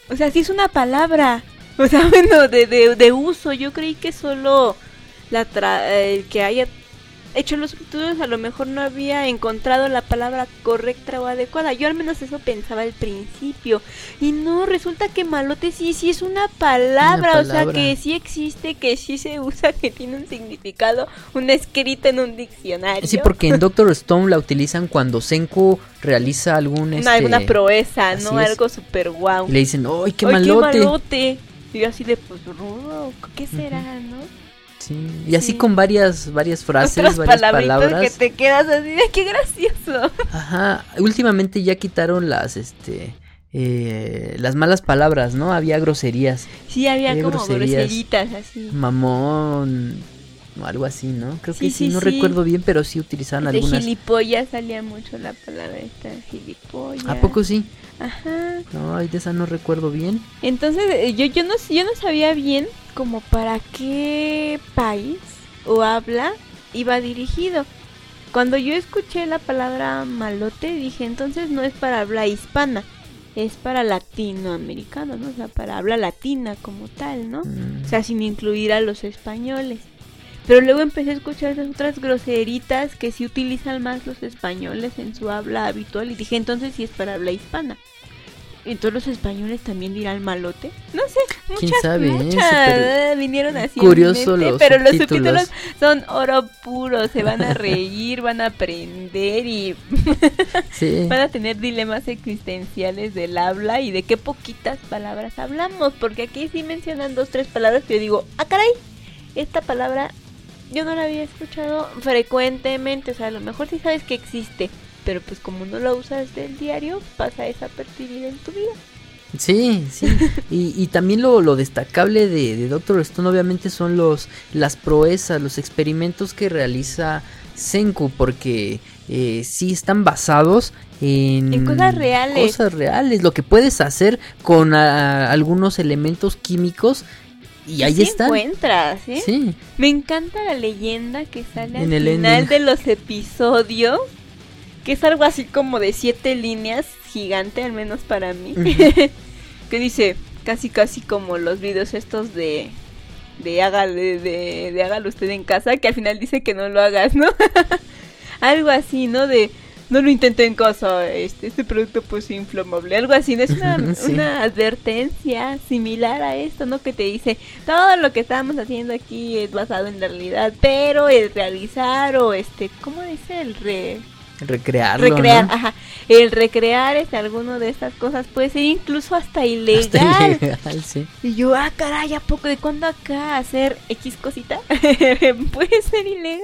o sea, sí es una palabra. O sea, bueno, de, de, de uso. Yo creí que solo la tra el que haya hecho los estudios a lo mejor no había encontrado la palabra correcta o adecuada. Yo al menos eso pensaba al principio. Y no, resulta que malote sí, sí es una palabra. Una O sea, que sí existe, que sí se usa, que tiene un significado, una escrita en un diccionario. Sí, porque en Doctor Stone la utilizan cuando Senku realiza algún este, alguna proeza, ¿no? así. Algo super guau. y le dicen, ¡ay, qué ¡Ay, malote! malote! Y yo así de, pues, ¿qué será, no? Sí, Y así Sí. con varias varias frases, Otras varias palabras. que te quedas así de, ¡qué gracioso! Ajá, últimamente ya quitaron las este eh, las malas palabras, ¿no? Había groserías, Sí, había Qué como groserías. groseritas así. mamón o algo así, ¿no? Creo que Sí, no recuerdo bien, pero sí utilizaban De algunas. gilipollas salía mucho la palabra esta, gilipollas. ¿A poco sí? Ajá. No, de esa no recuerdo bien. Entonces, eh, yo, yo, no, yo no sabía bien como para qué país o habla iba dirigido. Cuando yo escuché la palabra malote, dije, entonces no es para habla hispana, es para latinoamericano, ¿no? O sea, para habla latina como tal, ¿no? Mm, O sea, sin incluir a los españoles. Pero luego empecé a escuchar esas otras groseritas que sí utilizan más los españoles en su habla habitual y dije, entonces sí es para habla hispana. Entonces los españoles también dirán malote. No sé, muchas, ¿Quién sabe, muchas eh, vinieron así. curioso mente, los pero los subtítulos. subtítulos son oro puro, se van a reír, van a aprender y Sí. van a tener dilemas existenciales del habla y de qué poquitas palabras hablamos, porque aquí sí mencionan dos, tres palabras que yo digo, ah, caray, esta palabra yo no la había escuchado frecuentemente, o sea, a lo mejor sí sabes que existe, pero pues como no la usas del diario, pasa desapercibida en tu vida. Sí, sí. Y, y también lo, lo destacable de, de Doctor Stone obviamente son los las proezas, los experimentos que realiza Senku, porque eh, sí están basados en, En cosas reales. Cosas reales, lo que puedes hacer con algunos elementos químicos y ahí Sí están. encuentras, ¿eh? Sí, Me encanta la leyenda que sale En al el final ending. de los episodios, que es algo así como de siete líneas, gigante al menos para mí, que dice casi casi como los videos estos de de hágale de, de hágalo usted en casa, que al final dice que no lo hagas, ¿no? algo así, ¿no? De no lo intente en casa, este, este producto pues es inflamable, algo así, ¿no? Es una, Sí. una advertencia similar a esto, ¿no? Que te dice, todo lo que estamos haciendo aquí es basado en la realidad, pero el realizar o este, ¿cómo dice? El re... recrearlo. recrear, ¿no? ajá, el recrear este, alguno de estas cosas puede ser incluso hasta ilegal. Hasta ilegal, sí. Y yo, ah, caray, ¿a poco de cuándo acá hacer X cosita? Puede ser ilegal.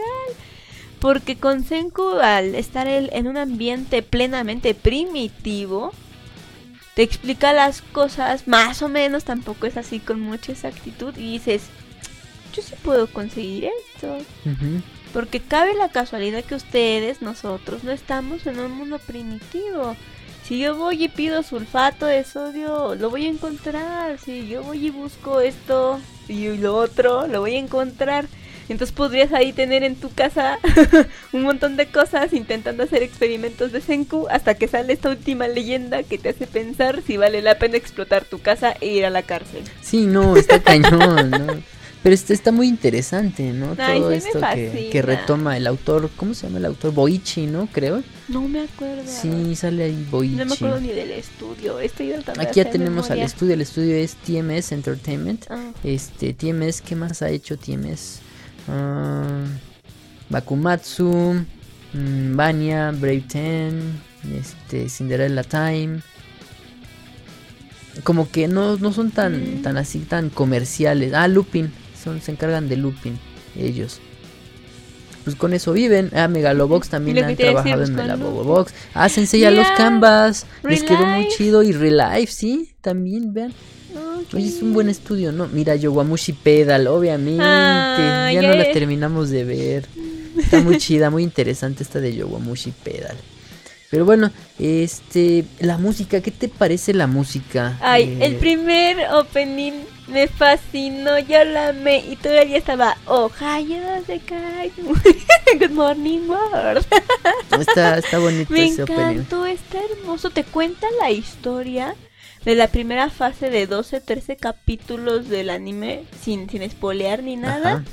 Porque con Senku, al estar él en un ambiente plenamente primitivo, te explica las cosas más o menos, tampoco es así con mucha exactitud. Y dices, yo sí puedo conseguir esto. Ujú. Porque cabe la casualidad que ustedes, nosotros, no estamos en un mundo primitivo. Si yo voy y pido sulfato de sodio, lo voy a encontrar. Si yo voy y busco esto y lo otro, lo voy a encontrar. Entonces podrías ahí tener en tu casa un montón de cosas intentando hacer experimentos de Senku hasta que sale esta última leyenda que te hace pensar si vale la pena explotar tu casa e ir a la cárcel. Sí, no, está cañón, ¿no? Pero este está muy interesante, ¿no? Ay, Todo esto que, retoma el autor, ¿cómo se llama el autor? Boichi, ¿no? Creo. No me acuerdo. Sí, sale ahí Boichi. No me acuerdo ni del estudio. Estoy Aquí ya tenemos al estudio, el estudio es TMS Entertainment. Ah. Este, TMS, ¿qué más ha hecho TMS? Ah, Bakumatsu, mm, Vania, Brave Ten, este, Cinderella Time. Como que no, no son tan, Mm. tan así, tan comerciales. Ah, Lupin, son, se encargan de Lupin, ellos. Pues con eso viven. Ah, Megalobox también han trabajado en Megalobox. Hácense ya los Mira, canvas. Les quedó muy chido. Y Relife, sí, también, vean. Oye, es un buen estudio, ¿no? Mira, Yowamushi Pedal, obviamente. Ah, ya no la terminamos de ver. Está muy chida, muy interesante esta de Yowamushi Pedal. Pero bueno, este, la música, ¿qué te parece la música? Ay, Eh, el primer opening me fascinó, yo la amé y todavía estaba Ohio de Good morning world. Está, está bonito Me ese opening. encantó, está hermoso. Te cuenta la historia de la primera fase de 12, 13 capítulos del anime sin, sin spoilear ni nada. Ajá.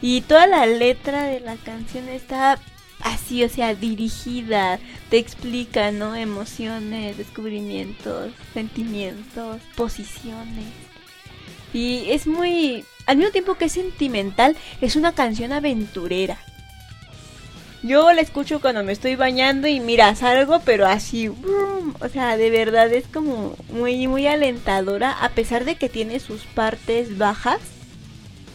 Y toda la letra de la canción está así, o sea, dirigida, te explica, ¿no? Emociones, descubrimientos, sentimientos, posiciones. Y es muy, al mismo tiempo que es sentimental, es una canción aventurera. Yo la escucho cuando me estoy bañando y mira, salgo, pero así, o sea, de verdad es como muy, muy alentadora, a pesar de que tiene sus partes bajas,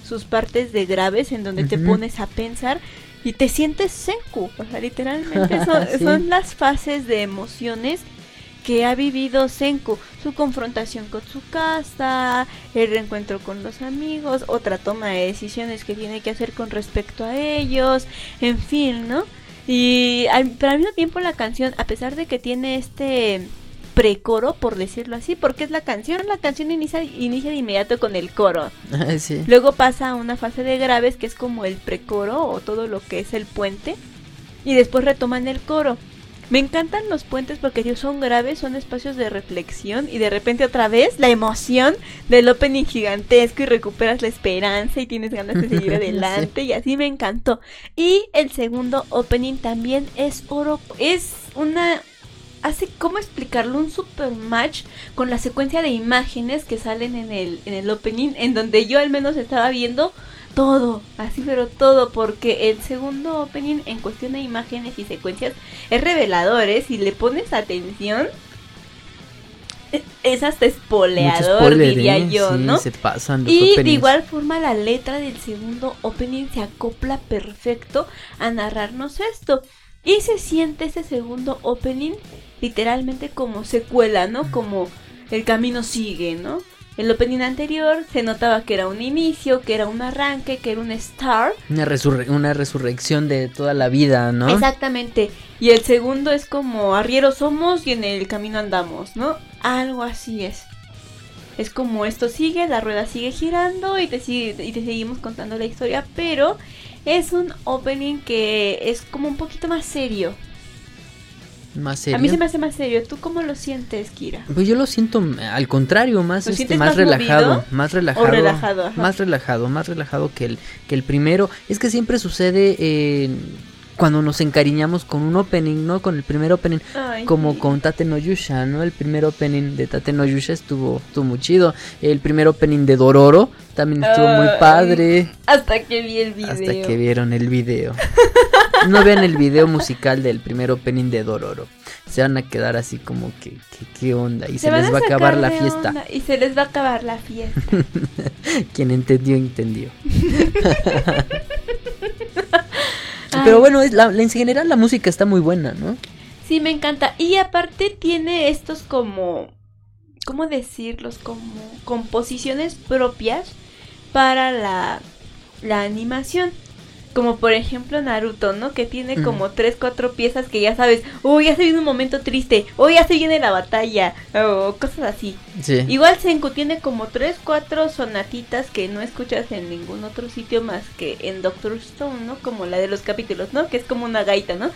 sus partes de graves en donde te pones a pensar y te sientes senku, o sea, literalmente son, Sí. son las fases de emociones que ha vivido Senku, su confrontación con su casa, el reencuentro con los amigos, otra toma de decisiones que tiene que hacer con respecto a ellos, en fin, ¿no? Y al, pero al mismo tiempo la canción, a pesar de que tiene este precoro, por decirlo así, porque es la canción, la canción inicia, inicia de inmediato con el coro. Sí. Luego pasa a una fase de graves que es como el precoro o todo lo que es el puente. Y después retoman el coro. Me encantan los puentes porque ellos son graves, son espacios de reflexión y de repente otra vez la emoción del opening gigantesco y recuperas la esperanza y tienes ganas de seguir adelante y así me encantó. Y el segundo opening también es oro, es una hace cómo explicarlo un super match con la secuencia de imágenes que salen en el en el opening en donde yo al menos estaba viendo todo, así pero todo, porque el segundo opening en cuestión de imágenes y secuencias es revelador, ¿eh? Si le pones atención, es hasta espoleador, diría ¿eh? yo, sí, ¿no? Se pasan los Y de igual forma la letra del segundo opening se acopla perfecto a narrarnos esto. Y se siente ese segundo opening literalmente como secuela, ¿no? Como el camino sigue, ¿no? El opening anterior se notaba que era un inicio, que era un arranque, que era un start. Una, resurre- una resurrección de toda la vida, ¿no? Exactamente. Y el segundo es como arrieros somos y en el camino andamos, ¿no? Algo así es. Es como esto sigue, la rueda sigue girando y te, sigue, y te seguimos contando la historia, pero es un opening que es como un poquito más serio. Más serio. A mí se me hace más serio. ¿Tú cómo lo sientes, Kira? Pues yo lo siento mm, al contrario, más ¿Lo este, más, más relajado, movido más relajado, relajado, ajá? más relajado, más relajado que el que el primero. Es que siempre sucede eh, cuando nos encariñamos con un opening, ¿no? Con el primer opening, Ay, como sí. con Tate no Yusha, ¿no? El primer opening de Tate no Yusha estuvo, estuvo muy chido. El primer opening de Dororo también estuvo muy padre. Hasta que vi el video. Hasta que vieron el video. No vean el video musical del primer opening de Dororo. Se van a quedar así como que, que qué onda. Y se, les va a acabar la fiesta. onda Y se les va a acabar la fiesta. Quien entendió, entendió. Ay. Pero bueno, es la, la- en general la música está muy buena, ¿no? Sí, me encanta. Y aparte tiene estos como... ¿Cómo decirlos? Como composiciones propias para la, la animación. Como por ejemplo Naruto, ¿no? Que tiene como tres, cuatro piezas que ya sabes, oh, ya se viene un momento triste, oh, ya se viene la batalla, o cosas así. Sí. Igual Senku tiene como tres, cuatro sonatitas que no escuchas en ningún otro sitio más que en Doctor Stone, ¿no? Como la de los capítulos, ¿no? Que es como una gaita, ¿no?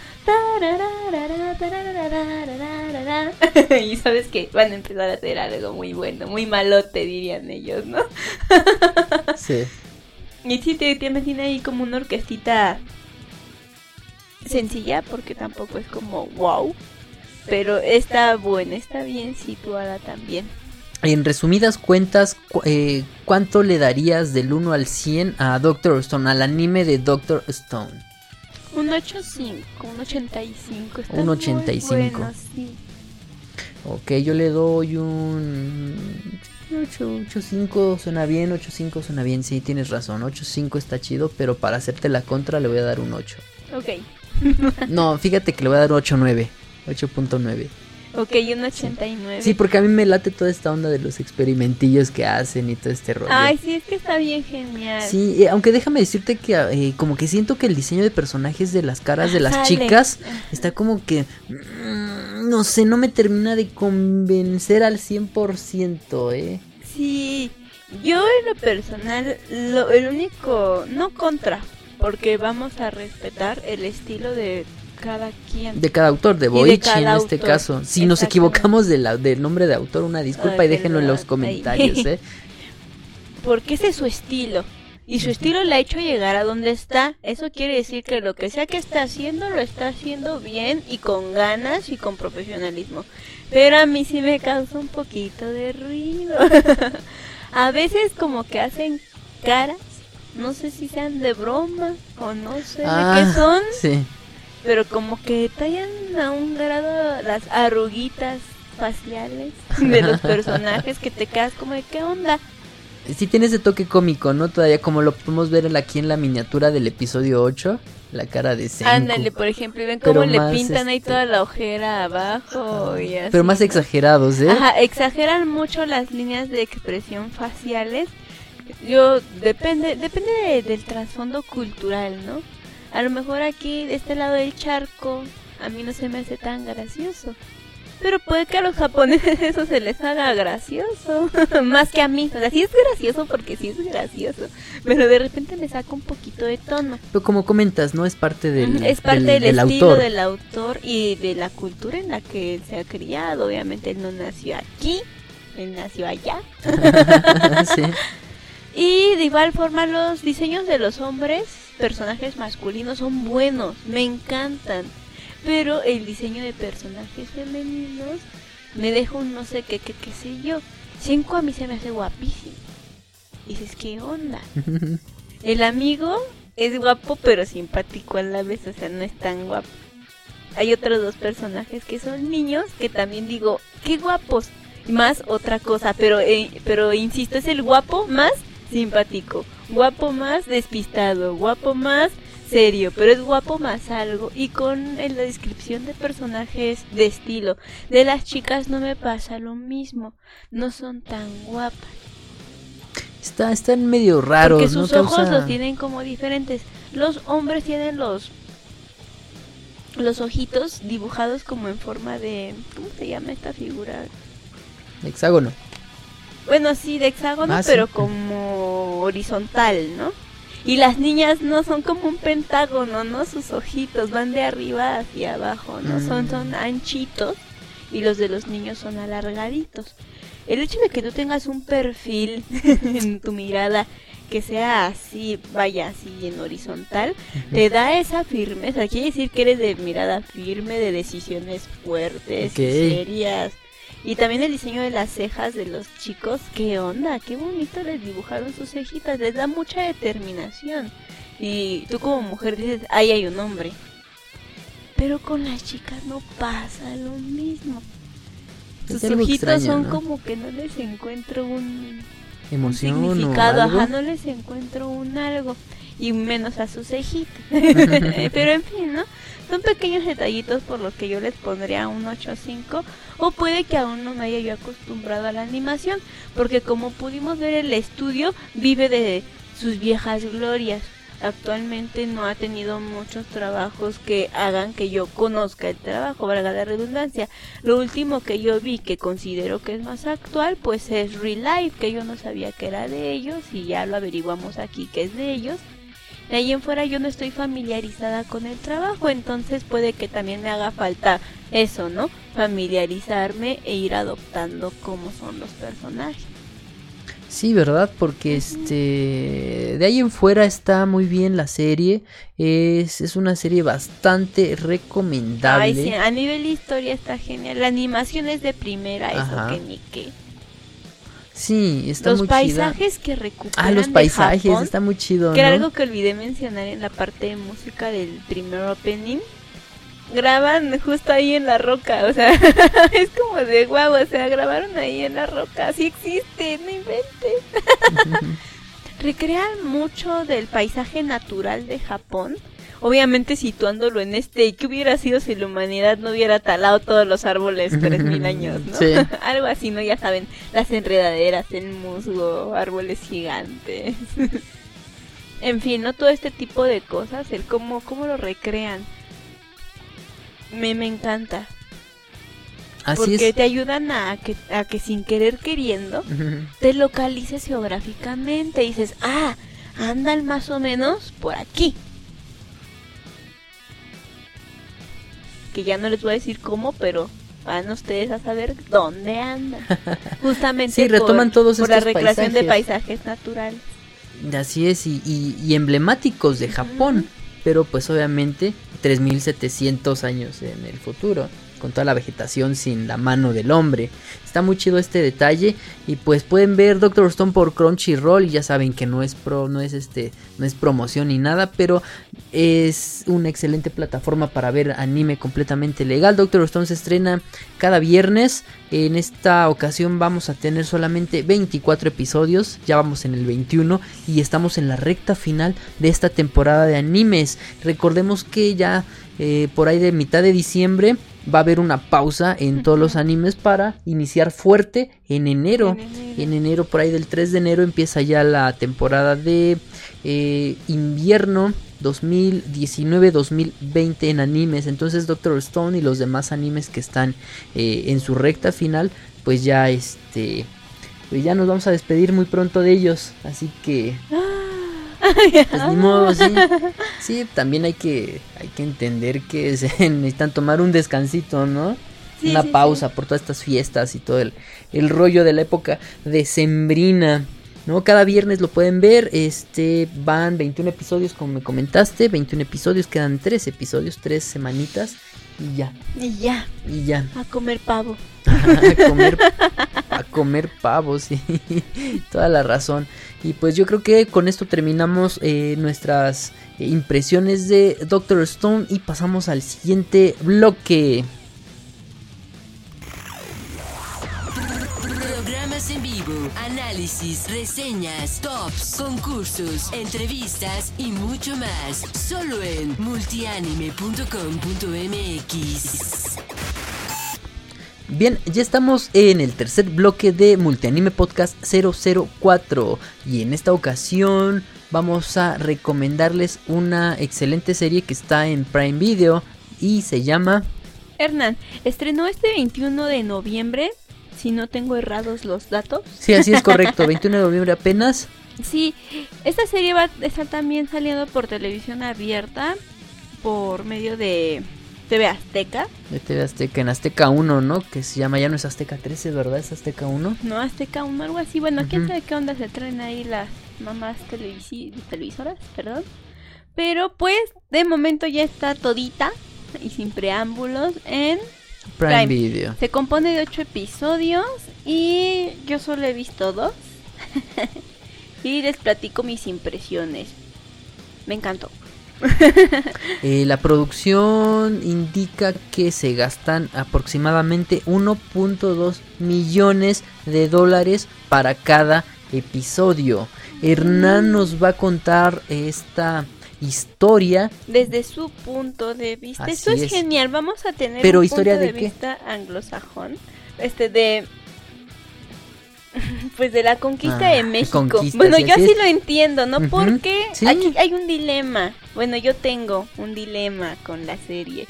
Y sabes que van a empezar a hacer algo muy bueno, muy malote dirían ellos, ¿no? Sí. Y sí, te, te tiene ahí como una orquestita sencilla, porque tampoco es como wow. Pero está buena, está bien situada también. En resumidas cuentas, cu- eh, ¿cuánto le darías del 1 al 100 a Doctor Stone, al anime de Doctor Stone? Un 85, un 85. Está Un muy 85. bueno, sí. Ok, yo le doy un 8, 8.5 suena bien, 8.5 suena bien, sí, tienes razón, 8.5 está chido, pero para hacerte la contra le voy a dar un 8. Ok. No, fíjate que le voy a dar 8.9, 8.9. Ok, un 89. Sí, porque a mí me late toda esta onda de los experimentillos que hacen y todo este rollo. Ay, sí, es que está bien genial. Sí, eh, aunque déjame decirte que eh, como que siento que el diseño de personajes de las caras de las Sale. chicas está como que... mm, no sé, no me termina de convencer al 100%, ¿eh? Sí, yo en lo personal, lo, el único, no contra, porque vamos a respetar el estilo de cada quien. De cada autor, de Boichi en este caso. Si nos equivocamos de la, del nombre de autor, una disculpa Ay, y déjenlo en los comentarios. ¿eh? Porque ese es su estilo. Y su estilo le ha hecho llegar a donde está. Eso quiere decir que lo que sea que está haciendo, lo está haciendo bien y con ganas y con profesionalismo. Pero a mí sí me causa un poquito de ruido. a veces como que hacen caras. No sé si sean de broma o no sé de qué son. Ah, Sí. Pero como que tallan a un grado las arruguitas faciales de los personajes que te quedas como de qué onda. Sí tiene ese toque cómico, ¿no? Todavía como lo podemos ver aquí en la miniatura del episodio 8, la cara de Senku. Ándale, por ejemplo, y ven Pero cómo le pintan ahí este, toda la ojera abajo y así. Pero más exagerados, ¿eh? Ajá, exageran mucho las líneas de expresión faciales. Yo depende depende de- del trasfondo cultural, ¿no? A lo mejor aquí de este lado del charco a mí no se me hace tan gracioso. Pero puede que a los japoneses eso se les haga gracioso. Más que a mí. O sea, sí es gracioso porque sí es gracioso. Pero de repente me saca un poquito de tono. Pero como comentas, ¿no? Es parte del, es parte del, del, del estilo autor. del autor y de la cultura en la que él se ha criado. Obviamente él no nació aquí, él nació allá. sí. Y de igual forma los diseños de los hombres, personajes masculinos, son buenos, me encantan. Pero el diseño de personajes femeninos me deja un no sé qué, qué, qué sé yo. Cinco a mí se me hace guapísimo. Y dices, ¿qué onda? El amigo es guapo pero simpático a la vez, o sea, no es tan guapo. Hay otros dos personajes que son niños que también digo, qué guapos. Más otra cosa, pero eh, pero insisto, es el guapo más simpático, guapo más despistado, guapo más serio, pero es guapo más algo. Y con en la descripción de personajes de estilo de las chicas no me pasa lo mismo, no son tan guapas. Está, están medio raros, Porque ¿no? sus ojos Causa- los tienen como diferentes. Los hombres tienen los los ojitos dibujados como en forma de ¿cómo se llama esta figura? Hexágono. Bueno, sí, de hexágono, Ah, sí. pero como horizontal, ¿no? Y las niñas no son como un pentágono, ¿no? Sus ojitos van de arriba hacia abajo, ¿no? Son, Mm. son anchitos y los de los niños son alargaditos. El hecho de que tú tengas un perfil en tu mirada que sea así, vaya así en horizontal, te da esa firmeza. Quiere decir que eres de mirada firme, de decisiones fuertes, Ok. serias. Y también el diseño de las cejas de los chicos, qué onda, qué bonito les dibujaron sus cejitas, les da mucha determinación. Y tú como mujer dices, ahí hay un hombre. Pero con las chicas no pasa lo mismo. Es Sus ojitos extraño, son ¿no? como que no les encuentro un, un Emoción o significado, algo. ajá, no les encuentro un algo. Y menos a sus cejitas. Pero en fin, ¿no? Son pequeños detallitos por los que yo les pondría un 8.5 o puede que aún no me haya yo acostumbrado a la animación porque como pudimos ver el estudio vive de sus viejas glorias. Actualmente no ha tenido muchos trabajos que hagan que yo conozca el trabajo, valga la redundancia. Lo último que yo vi que considero que es más actual pues es Real Life, que yo no sabía que era de ellos y ya lo averiguamos aquí que es de ellos. De ahí en fuera yo no estoy familiarizada con el trabajo, entonces puede que también me haga falta eso, ¿no? Familiarizarme e ir adoptando cómo son los personajes. Sí, ¿verdad? Porque este de ahí en fuera está muy bien la serie. Es, es una serie bastante recomendable. Ay, sí, a nivel historia está genial. La animación es de primera, Ajá. eso que ni qué. Sí, está Los muy chida. paisajes que recuperan Ah, los de paisajes, Japón, está muy chido, que era algo que olvidé mencionar en la parte de música del primer opening. Graban justo ahí en la roca, o sea, es como de guau, o sea, grabaron ahí en la roca, sí existe, no inventes. Recrean mucho del paisaje natural de Japón, obviamente situándolo en este, ¿qué hubiera sido si la humanidad no hubiera talado todos los árboles 3000 años, no? Sí. Algo así, ¿no? Ya saben, las enredaderas, el musgo, árboles gigantes. en fin, ¿no? Todo este tipo de cosas, el cómo, cómo lo recrean. Me, me encanta. Así porque es. te ayudan a que, a que sin querer queriendo te localices geográficamente y dices, ah, andan más o menos por aquí. Que ya no les voy a decir cómo, pero van ustedes a saber dónde andan. Justamente Sí, retoman por, todos por la estos recreación de paisajes. naturales. Así es, y, y- y emblemáticos de Japón. Pero pues obviamente 3700 años en el futuro. Con toda la vegetación sin la mano del hombre. Está muy chido este detalle. Y pues pueden ver Doctor Stone por Crunchyroll. Ya saben que no es pro, no es este, no es promoción ni nada. Pero es una excelente plataforma para ver anime completamente legal. Doctor Stone se estrena cada viernes. En esta ocasión vamos a tener solamente 24 episodios. Ya vamos en el 21 y estamos en la recta final de esta temporada de animes. Recordemos que ya eh, por ahí de mitad de diciembre va a haber una pausa en todos los animes para iniciar fuerte en enero. En enero. En enero, por ahí del 3 de enero, empieza ya la temporada de eh, invierno 2019-2020 en animes. Entonces Doctor Stone y los demás animes que están eh, en su recta final, pues ya este, pues ya nos vamos a despedir muy pronto de ellos. Así que, pues ni modo, sí. Sí, también hay que, hay que entender que se necesitan tomar un descansito, ¿no? Sí, Una sí, pausa por todas estas fiestas y todo el, el rollo de la época decembrina. ¿no? Cada viernes lo pueden ver, este van 21 episodios como me comentaste, 21 episodios, quedan 3 episodios, 3 semanitas y ya, Y ya, y ya. a comer pavo. a comer a comer pavos, sí, toda la razón. Y pues yo creo que con esto terminamos eh, nuestras impresiones de Doctor Stone y pasamos al siguiente bloque. Programas en vivo, análisis, reseñas, tops, concursos, entrevistas y mucho más. Solo en multianime.com.mx. Bien, ya estamos en el tercer bloque de Multianime Podcast 004 y en esta ocasión vamos a recomendarles una excelente serie que está en Prime Video y se llama Hernán, estrenó este 21 de noviembre, si no tengo errados los datos. Sí, así es correcto, 21 de noviembre apenas. Sí, esta serie va a estar también saliendo por televisión abierta por medio de TV Azteca. De TV Azteca, en Azteca 1, ¿no? Que se llama, ya no es Azteca 13, ¿verdad? Es Azteca 1. No, Azteca 1, algo así. Bueno, quién sabe qué onda se traen ahí las mamás televisi- televisoras, perdón. Pero pues, de momento ya está todita y sin preámbulos en... Prime, Prime. Video. Se compone de ocho episodios y yo solo he visto dos. y les platico mis impresiones. Me encantó. Eh, la producción indica que se gastan aproximadamente 1.2 millones de dólares para cada episodio. Hernán nos va a contar esta historia, Desde su punto de vista. Así Esto es, es. genial. Vamos a tener Pero un ¿historia punto de vista anglosajón. Este de pues de la conquista Ah, de México. conquista, bueno, yo así es. lo entiendo, ¿no? Porque sí. aquí hay un dilema. Bueno, yo tengo un dilema con la serie.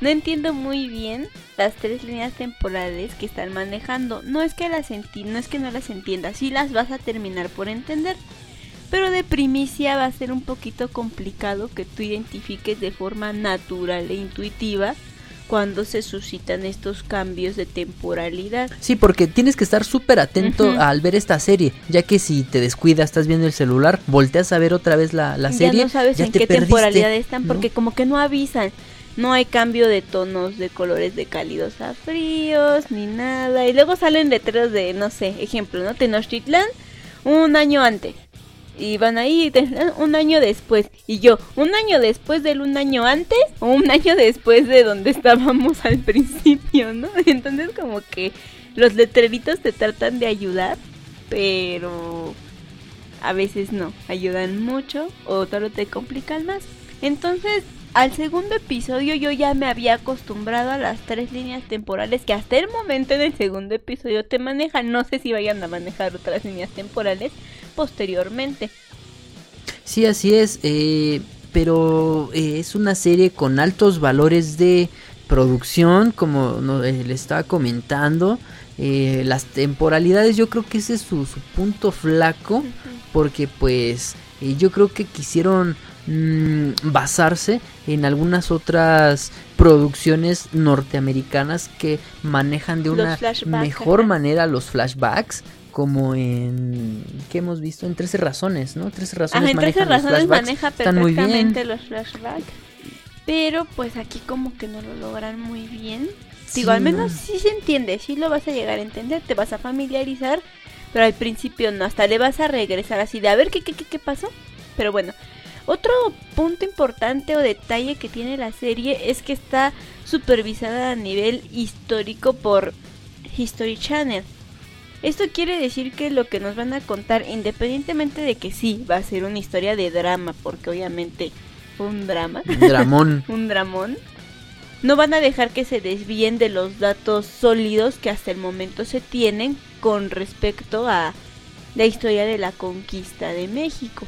No entiendo muy bien las tres líneas temporales que están manejando. No es que las enti no es que no las entiendas, sí las vas a terminar por entender. Pero de primicia va a ser un poquito complicado que tú identifiques de forma natural e intuitiva cuando se suscitan estos cambios de temporalidad. Sí, porque tienes que estar súper atento al ver esta serie, ya que si te descuidas, estás viendo el celular, volteas a ver otra vez la, la serie, ya no sabes ya en te qué perdiste, temporalidad están ¿no? porque como que no avisan. No hay cambio de tonos de colores de cálidos a fríos ni nada. Y luego salen letreros de, no sé, ejemplo, ¿no? Tenochtitlan un año antes. Y van ahí un año después. Y yo, un año después del un año antes o un año después de donde estábamos al principio, ¿no? Entonces como que los letreritos te tratan de ayudar, pero a veces no, ayudan mucho o solo te complican más. Entonces, al segundo episodio yo ya me había acostumbrado a las tres líneas temporales que hasta el momento en el segundo episodio te manejan. No sé si vayan a manejar otras líneas temporales posteriormente. Sí, así es, eh, pero eh, es una serie con altos valores de producción, como no- eh, le estaba comentando. eh, las temporalidades, yo creo que ese es su, su punto flaco, porque pues yo creo que quisieron mm, basarse en algunas otras producciones norteamericanas que manejan de una mejor manera los flashbacks. Como en. ¿Qué hemos visto? En 13 razones, ¿no? 13 razones Ajá, en 13 manejan los razones maneja Están muy bien. perfectamente los flashbacks. Pero pues aquí como que no lo logran muy bien. Digo, al menos no. sí se entiende, sí lo vas a llegar a entender, te vas a familiarizar, pero al principio no, hasta le vas a regresar así de a ver qué, qué, qué, qué pasó. Pero bueno, otro punto importante o detalle que tiene la serie es que está supervisada a nivel histórico por History Channel. Esto quiere decir que lo que nos van a contar, independientemente de que sí, va a ser una historia de drama, porque obviamente fue un drama, Dramón. un dramón, no van a dejar que se desvíen de los datos sólidos que hasta el momento se tienen con respecto a la historia de la conquista de México.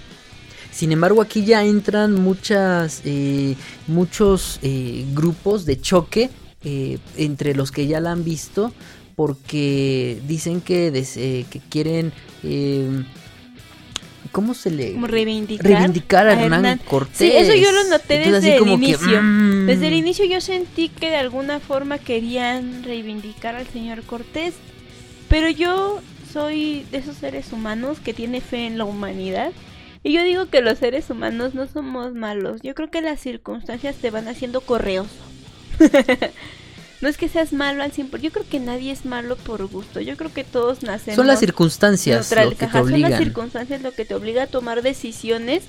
Sin embargo, aquí ya entran muchas, eh, muchos eh, grupos de choque eh, entre los que ya la han visto porque dicen que, des- eh, que quieren... eh, ¿Cómo se le...? Como reivindicar, reivindicar a, a Hernán, Hernán. Cortés. Sí, eso yo lo noté Entonces, desde el que, inicio. mm, Desde el inicio yo sentí que de alguna forma querían reivindicar al señor Cortés, pero yo soy de esos seres humanos que tiene fe en la humanidad. Y yo digo que los seres humanos no somos malos. Yo creo que las circunstancias te van haciendo correoso. no es que seas malo al 100%. Yo creo que nadie es malo por gusto. Yo creo que todos nacemos Son las circunstancias lo que te Ajá, Son las obligan. circunstancias lo que te obliga a tomar decisiones,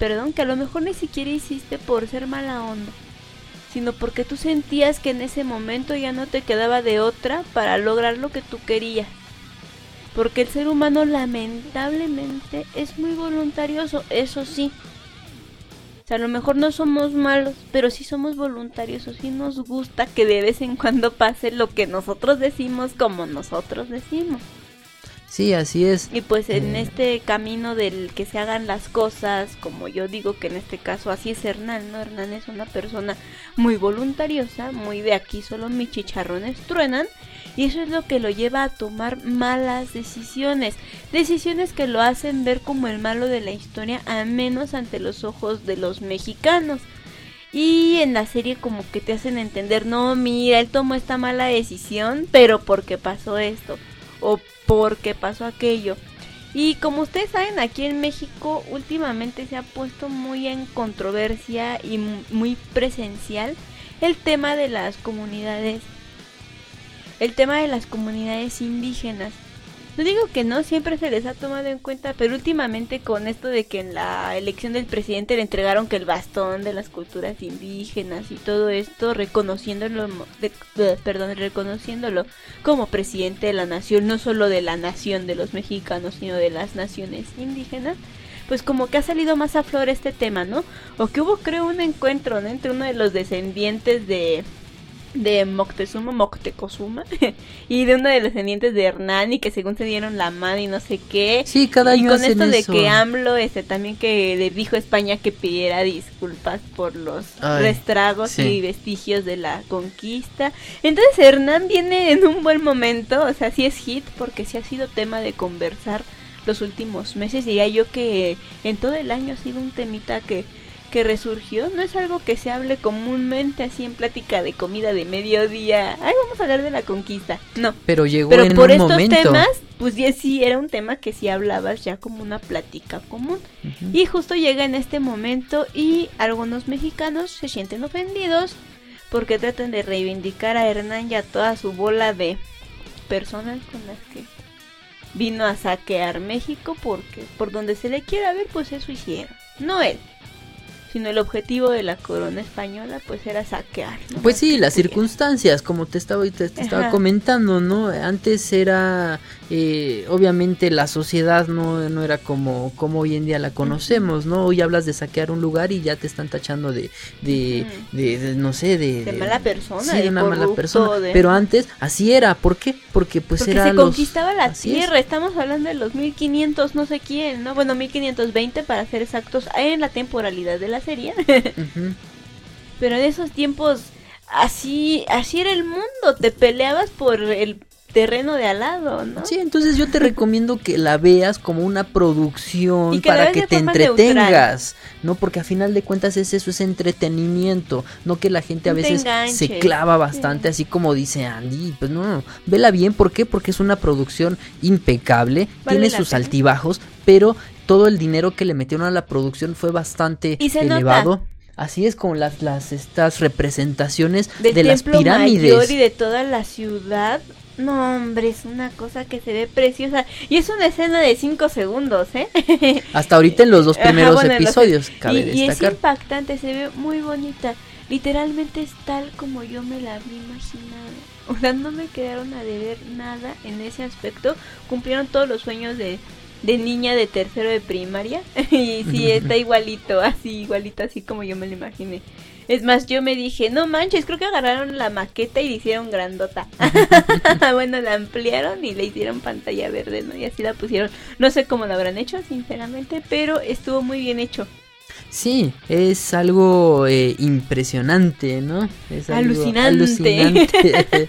perdón, que a lo mejor ni siquiera hiciste por ser mala onda, sino porque tú sentías que en ese momento ya no te quedaba de otra para lograr lo que tú querías. Porque el ser humano lamentablemente es muy voluntarioso, eso sí. O sea, a lo mejor no somos malos, pero sí somos voluntarios, o sí nos gusta que de vez en cuando pase lo que nosotros decimos como nosotros decimos. Sí, así es. Y pues en Eh. este camino del que se hagan las cosas, como yo digo que en este caso así es Hernán, ¿no? Hernán es una persona muy voluntariosa, muy de aquí solo mis chicharrones truenan. Y eso es lo que lo lleva a tomar malas decisiones. Decisiones que lo hacen ver como el malo de la historia, a menos ante los ojos de los mexicanos. Y en la serie como que te hacen entender, no, mira, él tomó esta mala decisión, pero porque pasó esto, o porque pasó aquello. Y como ustedes saben, aquí en México últimamente se ha puesto muy en controversia y mu- muy presencial el tema de las comunidades, el tema de las comunidades indígenas. No digo que no, siempre se les ha tomado en cuenta, pero últimamente con esto de que en la elección del presidente le entregaron que el bastón de las culturas indígenas y todo esto, reconociéndolo, de- perdón, reconociéndolo como presidente de la nación, no solo de la nación de los mexicanos, sino de las naciones indígenas, pues como que ha salido más a flor este tema, ¿no? O que hubo creo un encuentro ¿no? entre uno de los descendientes de de Moctezuma, Moctezuma y de uno de los descendientes de Hernán y que según se dieron la mano y no sé qué. Sí, cada y año con hacen esto de eso. que AMLO este también que le dijo a España que pidiera disculpas por los Ay, restragos sí. y vestigios de la conquista. Entonces Hernán viene en un buen momento, o sea, sí es hit porque sí ha sido tema de conversar los últimos meses. Diría yo que en todo el año ha sido un temita que que resurgió, no es algo que se hable comúnmente así en plática de comida de mediodía. Ay, vamos a hablar de la conquista. No, Pero llegó pero en por un estos momento. temas, pues ya sí era un tema que sí hablabas ya como una plática común. Y justo llega en este momento y algunos mexicanos se sienten ofendidos porque tratan de reivindicar a Hernán y a toda su bola de personas con las que vino a saquear México porque por donde se le quiera ver pues eso hicieron. No él, sino el objetivo de la corona española pues era saquear. ¿no? Pues sí, las circunstancias, como te estaba, te, te estaba comentando, ¿no? Antes era, eh, obviamente la sociedad no, no era como, como hoy en día la conocemos, ¿no? Hoy hablas de saquear un lugar y ya te están tachando de, de, de, de, no sé, de... De mala persona, Sí, de una mala persona. Pero antes así era, ¿por qué? Porque pues Porque era se los... conquistaba la así es. tierra, estamos hablando de los 1500 no sé quién, ¿no? Bueno, 1520 para ser exactos en la temporalidad de la serie. Pero en esos tiempos así así era el mundo, te peleabas por el terreno de al lado, ¿no? Sí, entonces yo te recomiendo que la veas como una producción que para que de te entretengas, ¿no? Porque a final de cuentas es eso, es entretenimiento, no que la gente a No veces se clava bastante, así como dice Andy, pues no, vela bien, ¿por qué? Porque es una producción impecable, Vale tiene sus pena. altibajos, pero todo el dinero que le metieron a la producción fue bastante Y se elevado. Así es como las, las estas representaciones Del de las pirámides. mayor y de toda la ciudad. No, hombre, es una cosa que se ve preciosa. Y es una escena de 5 segundos, ¿eh? Hasta ahorita en los dos Ajá, primeros bueno, los- episodios, cabe y, y es impactante, se ve muy bonita. Literalmente es tal como yo me la había imaginado. O sea, no me quedaron a deber nada en ese aspecto. Cumplieron todos los sueños de, de niña de tercero de primaria. y sí, está igualito, así, igualito, así como yo me lo imaginé. Es más, yo me dije, no manches, creo que agarraron la maqueta y le hicieron grandota. bueno, la ampliaron y le hicieron pantalla verde, ¿no? Y así la pusieron. No sé cómo lo habrán hecho, sinceramente, pero estuvo muy bien hecho. Sí, es algo eh, impresionante, ¿no? Es alucinante. alucinante.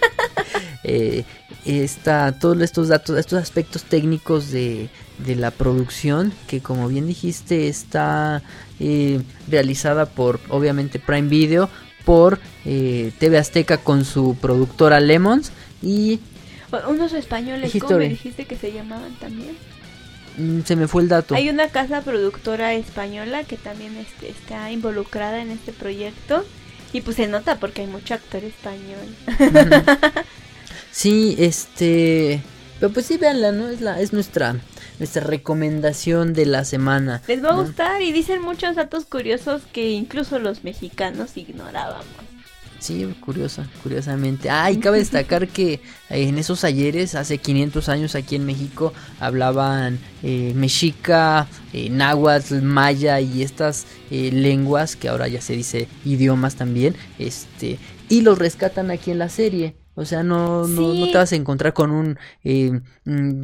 eh, está, todos estos datos, estos aspectos técnicos de, de la producción, que como bien dijiste está eh, realizada por obviamente Prime Video, por eh, TV Azteca con su productora Lemons y... Unos españoles, ¿cómo me dijiste que se llamaban también? Mm, se me fue el dato. Hay una casa productora española que también este, está involucrada en este proyecto. Y pues se nota porque hay mucho actor español. sí, este... Pero pues sí, véanla, ¿no? Es, la, es nuestra, nuestra recomendación de la semana. Les va a gustar y dicen muchos datos curiosos que incluso los mexicanos ignorábamos. Sí, curiosa, curiosamente. Ah, y cabe destacar que eh, en esos ayeres, hace 500 años aquí en México, hablaban eh, mexica, eh, náhuatl, maya y estas eh, lenguas, que ahora ya se dice idiomas también, este, y los rescatan aquí en la serie. O sea, no, no, no, te vas a encontrar con un, eh, mm,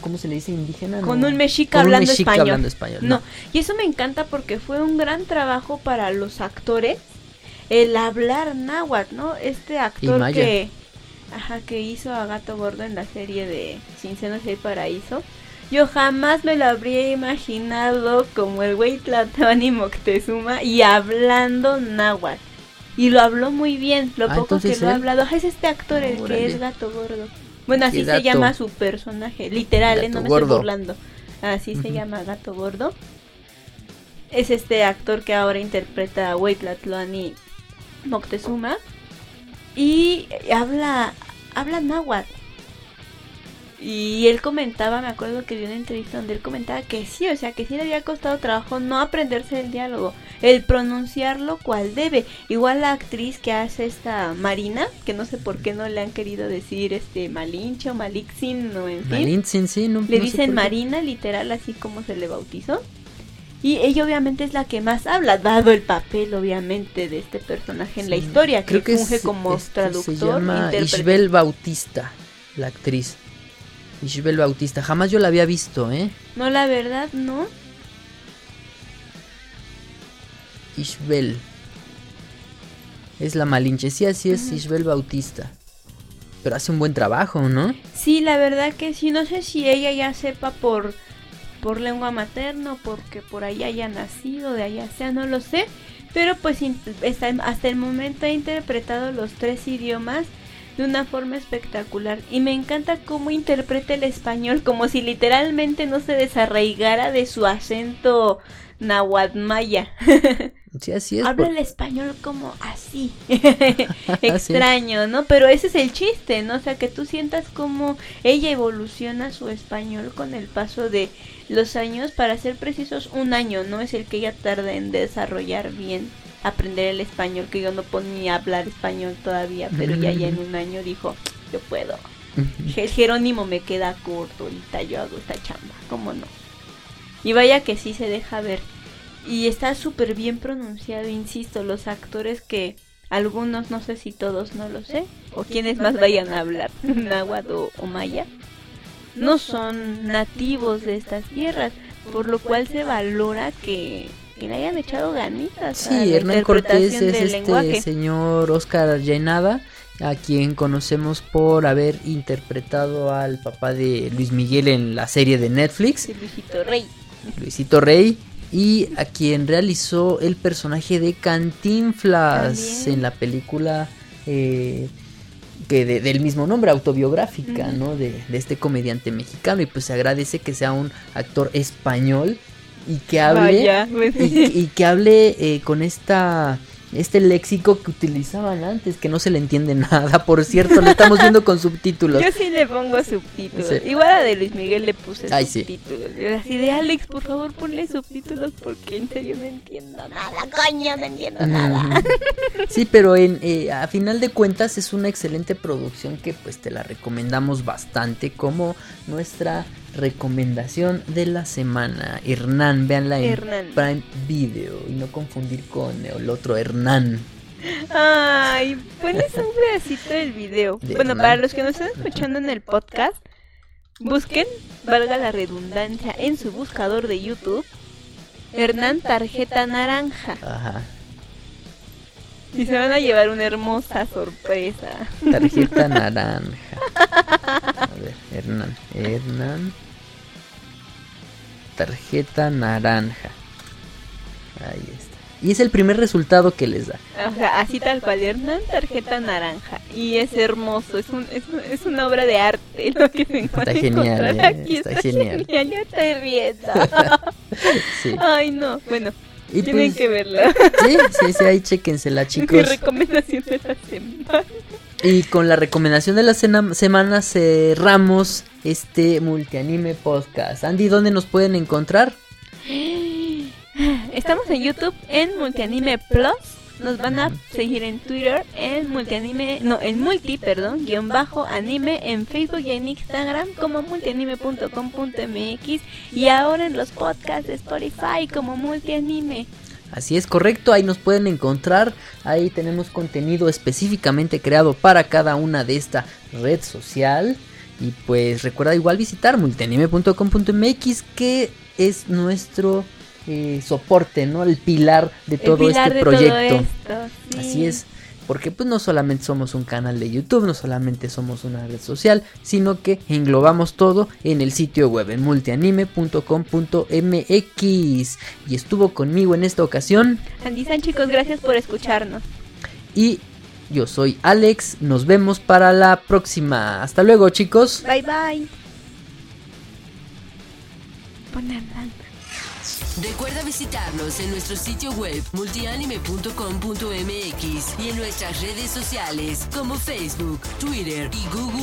¿cómo se le dice indígena? Con un mexica, hablando, español. No. y eso me encanta porque fue un gran trabajo para los actores el hablar náhuatl, ¿no? Este actor que, ajá, que hizo a Gato Gordo en la serie de Sin Senos y Paraíso. Yo jamás me lo habría imaginado como el güey Tlatani Moctezuma y hablando náhuatl. Y lo habló muy bien, lo ah, poco que lo ha hablado. es este actor el que es gato gordo. Bueno, así se llama su personaje, literal, ¿eh? no me estoy burlando. Así se llama gato gordo. Es este actor que ahora interpreta a Tlatani Moctezuma y habla habla náhuatl. Y él comentaba, me acuerdo que vi una entrevista donde él comentaba que sí, o sea, que sí le había costado trabajo no aprenderse el diálogo, el pronunciarlo cual debe. Igual la actriz que hace esta Marina, que no sé por qué no le han querido decir este Malinche o Malixin o en fin. sí, no, Le dicen Marina, literal, así como se le bautizó. Y ella obviamente es la que más habla, dado el papel obviamente de este personaje en la historia, que, Creo funge como este, traductor. Se llama Isabel Bautista, la actriz. Isabel Bautista, jamás yo la había visto, ¿eh? No, la verdad, no. Isabel. Es la malinche, sí, así es Isabel Bautista. Pero hace un buen trabajo, ¿no? Sí, la verdad que sí, no sé si ella ya sepa por por lengua materna, porque por ahí haya nacido, de allá sea, no lo sé. Pero pues hasta el momento he interpretado los tres idiomas de una forma espectacular y me encanta cómo interpreta el español como si literalmente no se desarraigara de su acento nahuatl Sí, así es. Habla el español como así. Extraño, ¿no? Pero ese es el chiste, ¿no? O sea, que tú sientas como ella evoluciona su español con el paso de los años. Para ser precisos, un año, ¿no? Es el que ella tarda en desarrollar bien, aprender el español, que yo no ponía a hablar español todavía, pero ya, ya en un año dijo, yo puedo. El Jerónimo me queda corto, ahorita yo hago esta chamba, ¿cómo no? Y vaya que sí se deja ver y está súper bien pronunciado, insisto, los actores que algunos, no sé si todos, no lo sé, o quienes más vayan a hablar náhuatl o, maya, no son nativos de estas tierras, por lo cual se valora que, le hayan echado ganitas. Sí, Hernán Cortés es este señor Oscar Llenada, a quien conocemos por haber interpretado al papá de Luis Miguel en la serie de Netflix. Luisito Rey. Luisito Rey y a quien realizó el personaje de Cantinflas en la película eh, que del mismo nombre, autobiográfica, ¿no? De, este comediante mexicano y pues se agradece que sea un actor español y que hable pues y, que hable eh, con esta este léxico que utilizaban antes, que no se le entiende nada, por cierto, lo estamos viendo con subtítulos. Yo sí le pongo subtítulos. Igual a de Luis Miguel le puse subtítulos. Así de Alex, por favor, ponle subtítulos porque en serio no entiendo nada, coño, no entiendo nada. Sí, pero en, eh, a final de cuentas es una excelente producción que pues te la recomendamos bastante como nuestra recomendación de la semana. Hernán, véanla en Hernán. Prime Video y no confundir con el otro Hernán. Ay, pones un pedacito del video. De bueno, Hernán. para los que nos están escuchando en el podcast, busquen, valga la redundancia, en su buscador de YouTube, Hernán Tarjeta Naranja. Ajá. Y se van a llevar una hermosa sorpresa. Tarjeta naranja. A ver, Hernán. Hernán. Tarjeta naranja. Ahí está. Y es el primer resultado que les da. O sea, así tal cual, Hernán Tarjeta Naranja. Y es hermoso, es, un, es, es una obra de arte lo que se encuentra genial, eh, aquí. está Está, genial. genial. yo estoy riendo. Sí. Ay, no, bueno, Y tienen pues, que verla. sí, sí, sí, ahí chéquensela, Mi chicos. recomendación de la semana. Y con la recomendación de la cena- semana cerramos este multianime podcast. Andy, ¿dónde nos pueden encontrar? Estamos en YouTube en Multianime Plus. Nos van a seguir en Twitter en Multianime, no, en Multi, perdón, guion bajo anime, en Facebook y en Instagram como multianime.com.mx y ahora en los podcasts de Spotify como Multianime. Así es correcto, ahí nos pueden encontrar. Ahí tenemos contenido específicamente creado para cada una de esta red social. Y pues recuerda igual visitar multianime.com.mx que es nuestro eh, soporte, ¿no? El pilar de todo pilar este de proyecto. todo esto, sí. Así es, porque pues no solamente somos un canal de YouTube, no solamente somos una red social, sino que englobamos todo en el sitio web en multianime.com.mx y estuvo conmigo en esta ocasión Andy San, chicos, gracias por escucharnos. y yo soy Alex, nos vemos para la próxima. Hasta luego, chicos. Bye bye. Recuerda visitarnos en nuestro sitio web multianime.com.mx y en nuestras redes sociales como Facebook, Twitter y Google.